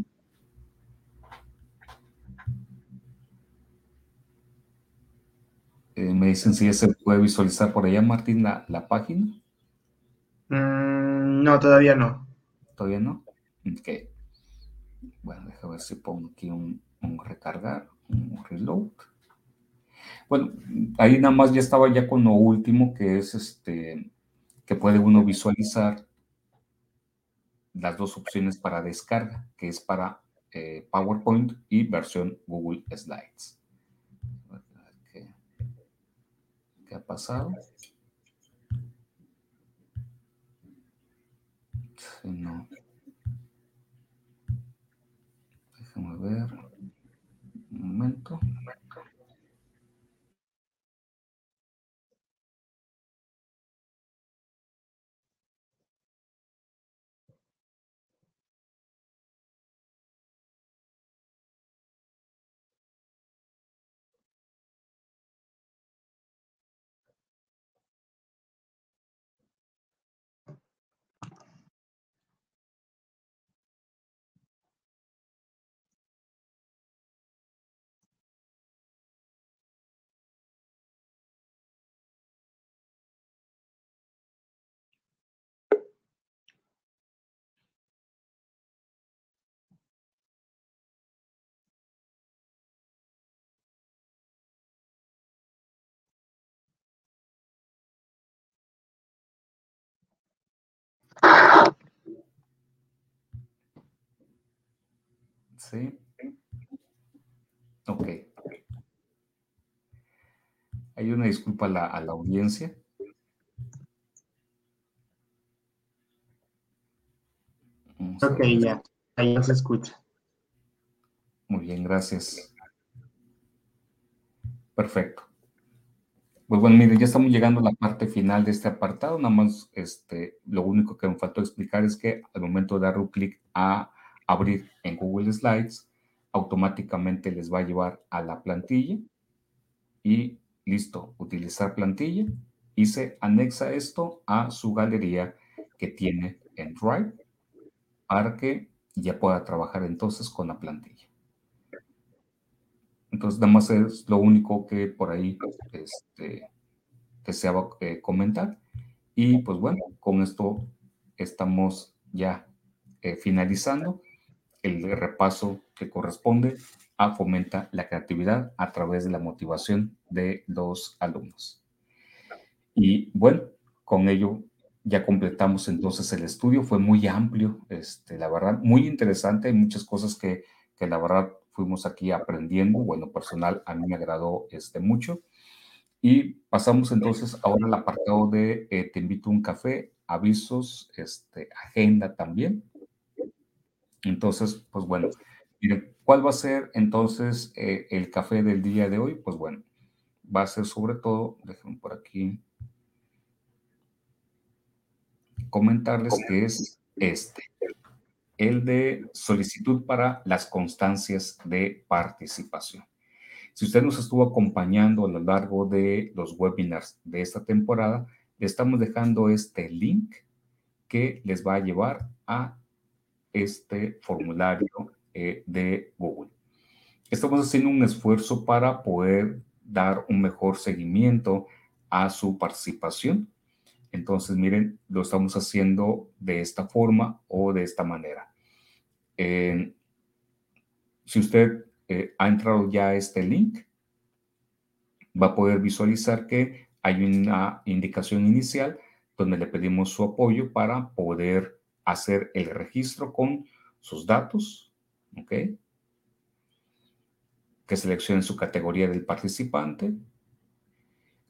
Eh, me dicen si ya se puede visualizar por allá, Martín, la, la página. Mm, no, todavía no. ¿Todavía no? Ok. Bueno, déjame ver si pongo aquí un, un recargar, un reload. Bueno, ahí nada más ya estaba ya con lo último, que es este, que puede uno visualizar las dos opciones para descarga, que es para eh, PowerPoint y versión Google Slides. ¿Qué, qué ha pasado? No. Déjame ver. Un momento. Sí. Ok. Hay una disculpa a la, a la audiencia. ok, ya. Ahí se escucha. Muy bien, gracias. Perfecto. Pues bueno, mire, ya estamos llegando a la parte final de este apartado. Nada más, este, lo único que me faltó explicar es que al momento de dar un clic a abrir en Google Slides, automáticamente les va a llevar a la plantilla y listo, utilizar plantilla y se anexa esto a su galería que tiene en Drive para que ya pueda trabajar entonces con la plantilla. Entonces, nada más es lo único que por ahí este, deseaba eh, comentar. Y pues bueno, con esto estamos ya eh, finalizando el repaso que corresponde a Fomenta la Creatividad a través de la motivación de los alumnos. Y bueno, con ello ya completamos entonces el estudio. Fue muy amplio, este, la verdad, muy interesante. Hay muchas cosas que, que la verdad fuimos aquí aprendiendo. Bueno, personal, a mí me agradó este, mucho. Y pasamos entonces ahora al apartado de eh, Te invito a un café, avisos, este, agenda también. Entonces, pues bueno, miren, ¿cuál va a ser entonces eh, el café del día de hoy? Pues bueno, va a ser sobre todo, déjenme por aquí comentarles que es este el de solicitud para las constancias de participación. Si usted nos estuvo acompañando a lo largo de los webinars de esta temporada, le estamos dejando este link que les va a llevar a este formulario eh, de Google. Estamos haciendo un esfuerzo para poder dar un mejor seguimiento a su participación. Entonces, miren, lo estamos haciendo de esta forma o de esta manera. Eh, si usted eh, ha entrado ya a este link, va a poder visualizar que hay una indicación inicial donde le pedimos su apoyo para poder hacer el registro con sus datos, ¿ok? Que seleccione su categoría del participante,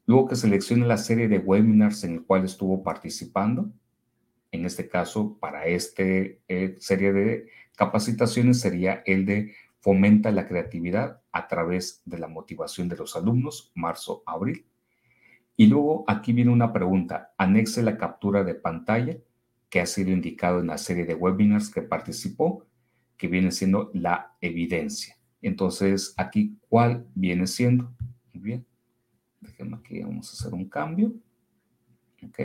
luego que seleccione la serie de webinars en el cual estuvo participando, en este caso, para esta eh, serie de capacitaciones sería el de fomenta la creatividad a través de la motivación de los alumnos, marzo-abril. Y luego aquí viene una pregunta, anexe la captura de pantalla que ha sido indicado en la serie de webinars que participó, que viene siendo la evidencia. Entonces, aquí, ¿cuál viene siendo? Muy bien. Déjenme aquí, vamos a hacer un cambio. Ok.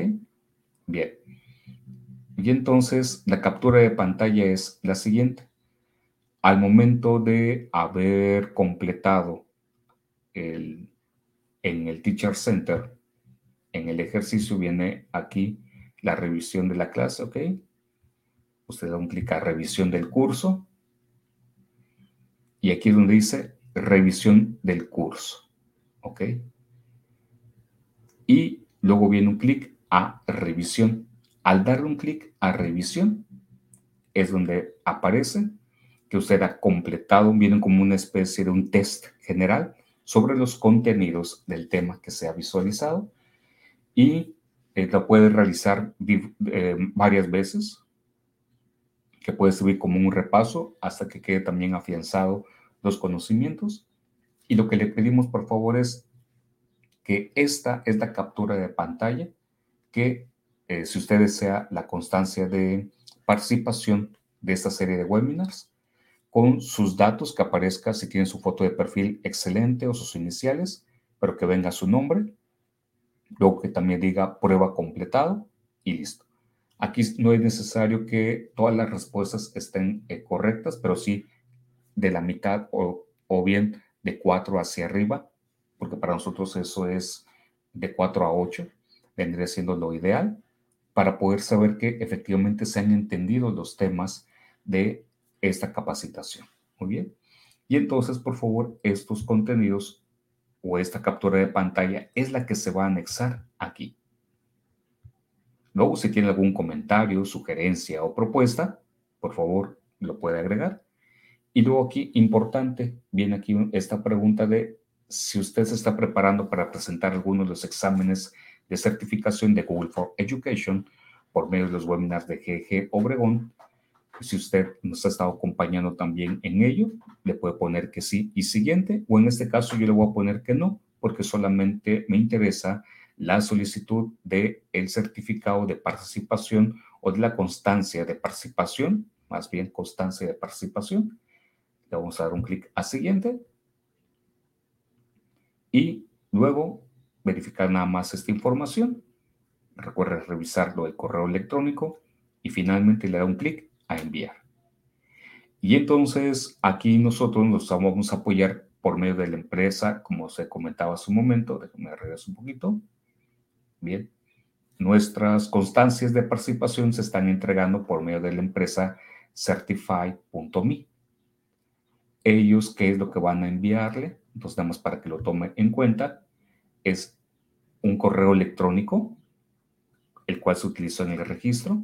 Bien. Y entonces la captura de pantalla es la siguiente. Al momento de haber completado el, en el Teacher Center, en el ejercicio viene aquí la revisión de la clase, ¿ok? Usted da un clic a revisión del curso. Y aquí es donde dice revisión del curso, ¿ok? Y luego viene un clic a revisión al darle un clic a revisión, es donde aparece que usted ha completado, viene como una especie de un test general sobre los contenidos del tema que se ha visualizado y eh, lo puede realizar eh, varias veces, que puede servir como un repaso hasta que quede también afianzado los conocimientos. Y lo que le pedimos, por favor, es que esta es la captura de pantalla que eh, si usted desea la constancia de participación de esta serie de webinars, con sus datos que aparezca, si tiene su foto de perfil excelente o sus iniciales, pero que venga su nombre, luego que también diga prueba completado y listo. Aquí no es necesario que todas las respuestas estén eh, correctas, pero sí de la mitad o, o bien de 4 hacia arriba, porque para nosotros eso es de 4 a 8, vendría siendo lo ideal para poder saber que efectivamente se han entendido los temas de esta capacitación. Muy bien. Y entonces, por favor, estos contenidos o esta captura de pantalla es la que se va a anexar aquí. Luego, si tiene algún comentario, sugerencia o propuesta, por favor, lo puede agregar. Y luego aquí, importante, viene aquí esta pregunta de si usted se está preparando para presentar algunos de los exámenes de certificación de Google for Education por medio de los webinars de GG Obregón. Si usted nos ha estado acompañando también en ello, le puede poner que sí y siguiente, o en este caso yo le voy a poner que no, porque solamente me interesa la solicitud de el certificado de participación o de la constancia de participación, más bien constancia de participación. Le vamos a dar un clic a siguiente. Y luego verificar nada más esta información. Recuerda revisarlo el correo electrónico y finalmente le da un clic enviar. Y entonces aquí nosotros nos vamos a apoyar por medio de la empresa, como se comentaba hace un momento. Déjenme regreso un poquito. Bien. Nuestras constancias de participación se están entregando por medio de la empresa certify.me. Ellos, ¿qué es lo que van a enviarle? Entonces, nada más para que lo tome en cuenta, es un correo electrónico, el cual se utilizó en el registro,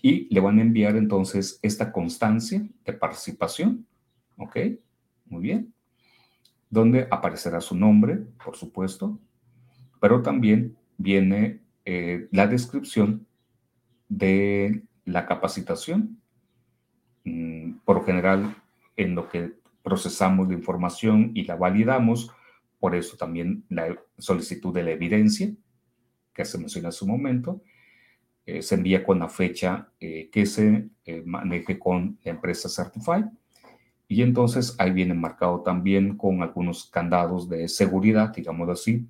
y le van a enviar entonces esta constancia de participación, ¿ok? Muy bien. Donde aparecerá su nombre, por supuesto, pero también viene eh, la descripción de la capacitación. Mm, por lo general, en lo que procesamos la información y la validamos, por eso también la solicitud de la evidencia, que se menciona hace un momento, eh, se envía con la fecha eh, que se eh, maneje con la empresa Certify. Y entonces ahí viene marcado también con algunos candados de seguridad, digámoslo así.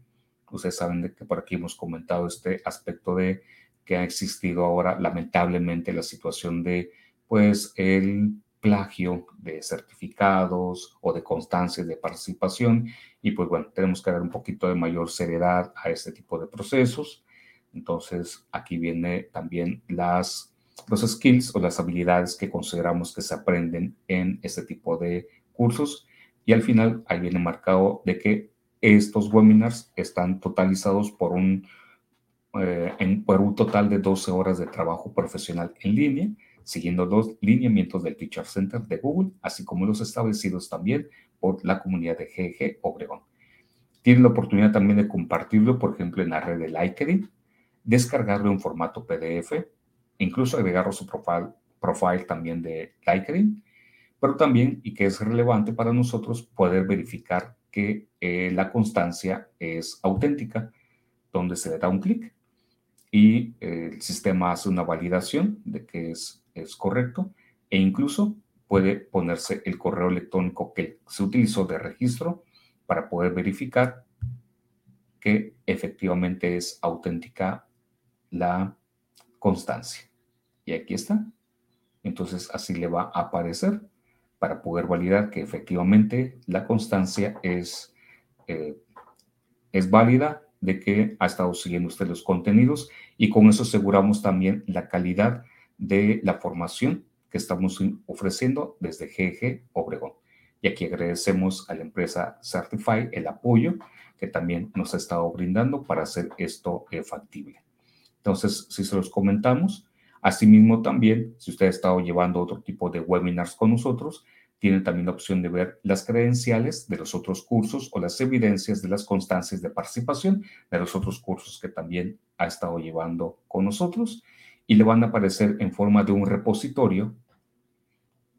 Ustedes saben que por aquí hemos comentado este aspecto de que ha existido ahora lamentablemente la situación de pues el plagio de certificados o de constancias de participación y pues bueno, tenemos que dar un poquito de mayor seriedad a este tipo de procesos. Entonces, aquí viene también las, los skills o las habilidades que consideramos que se aprenden en este tipo de cursos. Y al final, ahí viene marcado de que estos webinars están totalizados por un, eh, en, un total de 12 horas de trabajo profesional en línea, siguiendo los lineamientos del Teacher Center de Google, así como los establecidos también por la comunidad de GG Obregón. Tienen la oportunidad también de compartirlo, por ejemplo, en la red de LinkedIn, descargarlo en formato PDF, incluso agregarlo a su profile, profile también de LinkedIn, pero también, y que es relevante para nosotros, poder verificar que eh, la constancia es auténtica, donde se le da un clic y eh, el sistema hace una validación de que es, es correcto e incluso puede ponerse el correo electrónico que se utilizó de registro para poder verificar que efectivamente es auténtica la constancia. Y aquí está. Entonces así le va a aparecer para poder validar que efectivamente la constancia es, eh, es válida de que ha estado siguiendo usted los contenidos y con eso aseguramos también la calidad de la formación que estamos ofreciendo desde GG Obregón. Y aquí agradecemos a la empresa Certify el apoyo que también nos ha estado brindando para hacer esto eh, factible. Entonces, si se los comentamos, asimismo también, si usted ha estado llevando otro tipo de webinars con nosotros, tiene también la opción de ver las credenciales de los otros cursos o las evidencias de las constancias de participación de los otros cursos que también ha estado llevando con nosotros. Y le van a aparecer en forma de un repositorio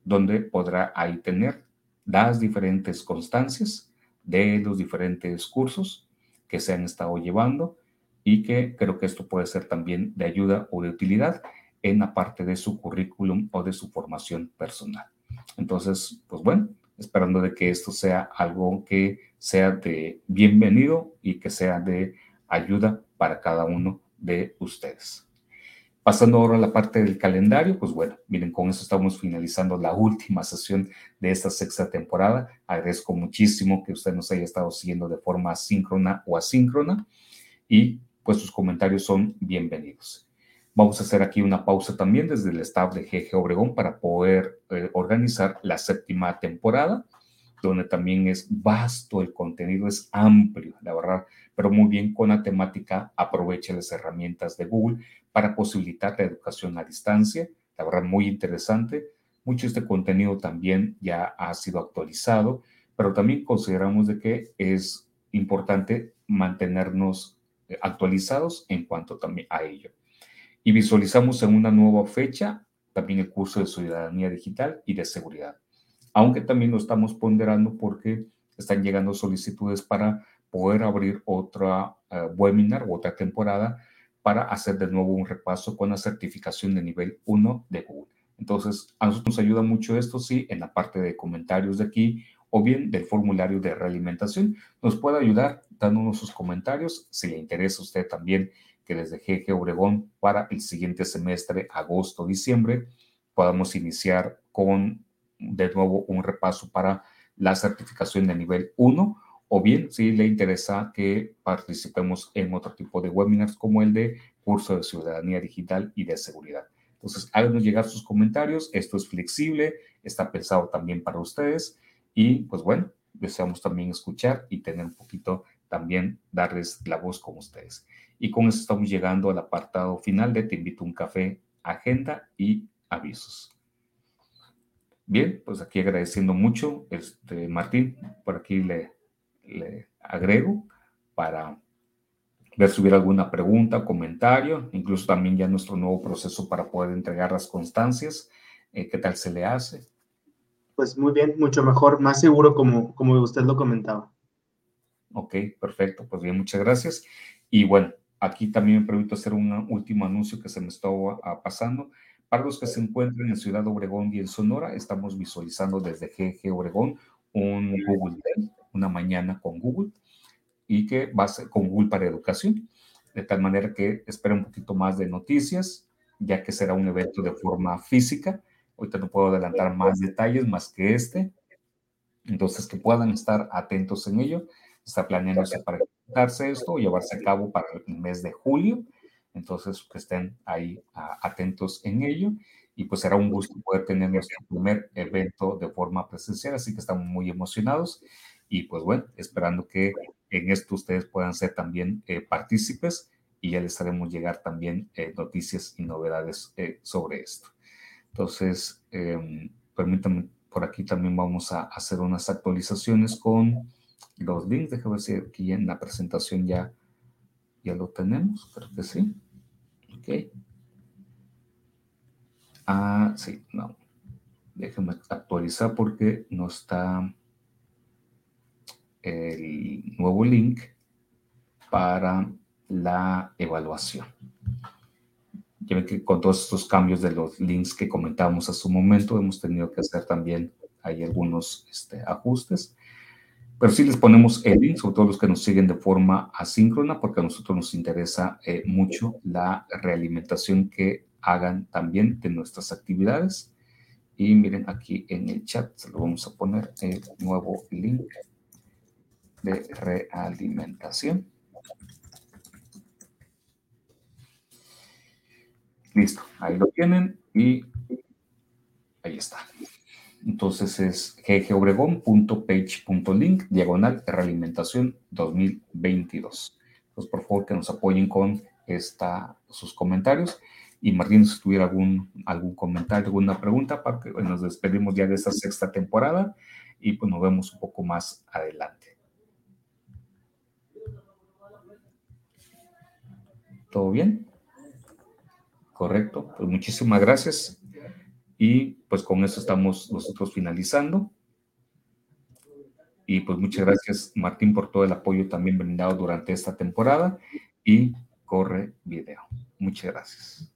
donde podrá ahí tener las diferentes constancias de los diferentes cursos que se han estado llevando y que creo que esto puede ser también de ayuda o de utilidad en la parte de su currículum o de su formación personal. Entonces, pues bueno, esperando de que esto sea algo que sea de bienvenido y que sea de ayuda para cada uno de ustedes. Pasando ahora a la parte del calendario, pues bueno, miren, con eso estamos finalizando la última sesión de esta sexta temporada. Agradezco muchísimo que usted nos haya estado siguiendo de forma síncrona o asíncrona y pues sus comentarios son bienvenidos. Vamos a hacer aquí una pausa también desde el staff de GG Obregón para poder eh, organizar la séptima temporada, donde también es vasto el contenido, es amplio, la verdad, pero muy bien con la temática, aproveche las herramientas de Google para posibilitar la educación a distancia, la verdad muy interesante. Mucho este contenido también ya ha sido actualizado, pero también consideramos de que es importante mantenernos actualizados en cuanto también a ello y visualizamos en una nueva fecha también el curso de ciudadanía digital y de seguridad. Aunque también lo estamos ponderando porque están llegando solicitudes para poder abrir otra eh, webinar o otra temporada para hacer de nuevo un repaso con la certificación de nivel 1 de Google. Entonces, a nosotros nos ayuda mucho esto, sí, en la parte de comentarios de aquí o bien del formulario de realimentación. Nos puede ayudar dándonos sus comentarios si le interesa a usted también que desde GG Obregón para el siguiente semestre, agosto-diciembre, podamos iniciar con de nuevo un repaso para la certificación de nivel 1 o bien si le interesa que participemos en otro tipo de webinars como el de curso de ciudadanía digital y de seguridad. Entonces, háganos llegar sus comentarios. Esto es flexible, está pensado también para ustedes y pues bueno, deseamos también escuchar y tener un poquito también darles la voz con ustedes. Y con eso estamos llegando al apartado final de Te invito a un café, agenda y avisos. Bien, pues aquí agradeciendo mucho, este, Martín, por aquí le, le agrego para ver si hubiera alguna pregunta, comentario, incluso también ya nuestro nuevo proceso para poder entregar las constancias. Eh, ¿Qué tal se le hace? Pues muy bien, mucho mejor, más seguro como, como usted lo comentaba. Ok, perfecto. Pues bien, muchas gracias. Y bueno, aquí también me permito hacer un último anuncio que se me estaba pasando. Para los que se encuentren en Ciudad Obregón y en Sonora, estamos visualizando desde GG Obregón un Google Day, una mañana con Google, y que va a ser con Google para Educación, de tal manera que espera un poquito más de noticias, ya que será un evento de forma física. Ahorita no puedo adelantar más detalles más que este, entonces que puedan estar atentos en ello. Está planeándose para darse esto, llevarse a cabo para el mes de julio entonces, que estén ahí atentos en ello. Y pues será un gusto poder tener nuestro primer evento de forma presencial, así que estamos muy emocionados. Y pues bueno, esperando que en esto ustedes puedan ser también eh, partícipes y ya les haremos llegar también eh, noticias y novedades eh, sobre esto. Entonces, em, permítanme, por aquí también vamos a hacer unas actualizaciones con los links. Déjame ver si aquí en la presentación ya, ya lo tenemos, creo que sí. Ok. Ah, sí, no. Déjenme actualizar porque no está el nuevo link para la evaluación. Ya ven que con todos estos cambios de los links que comentábamos hace un momento, hemos tenido que hacer también hay algunos este, ajustes. Pero sí les ponemos el link, sobre todo los que nos siguen de forma asíncrona, porque a nosotros nos interesa eh, mucho la realimentación que hagan también de nuestras actividades. Y miren aquí en el chat, se lo vamos a poner el nuevo link de realimentación. Listo, ahí lo tienen y ahí está. Entonces es ggobregón.page.link, diagonal realimentación 2022. Entonces, por favor, que nos apoyen con esta, sus comentarios. Y Martín, si tuviera algún, algún comentario, alguna pregunta, para que nos despedimos ya de esta sexta temporada y pues nos vemos un poco más adelante. ¿Todo bien? Correcto. Pues muchísimas gracias. Y pues con eso estamos nosotros finalizando. Y pues muchas gracias Martín por todo el apoyo también brindado durante esta temporada y corre video. Muchas gracias.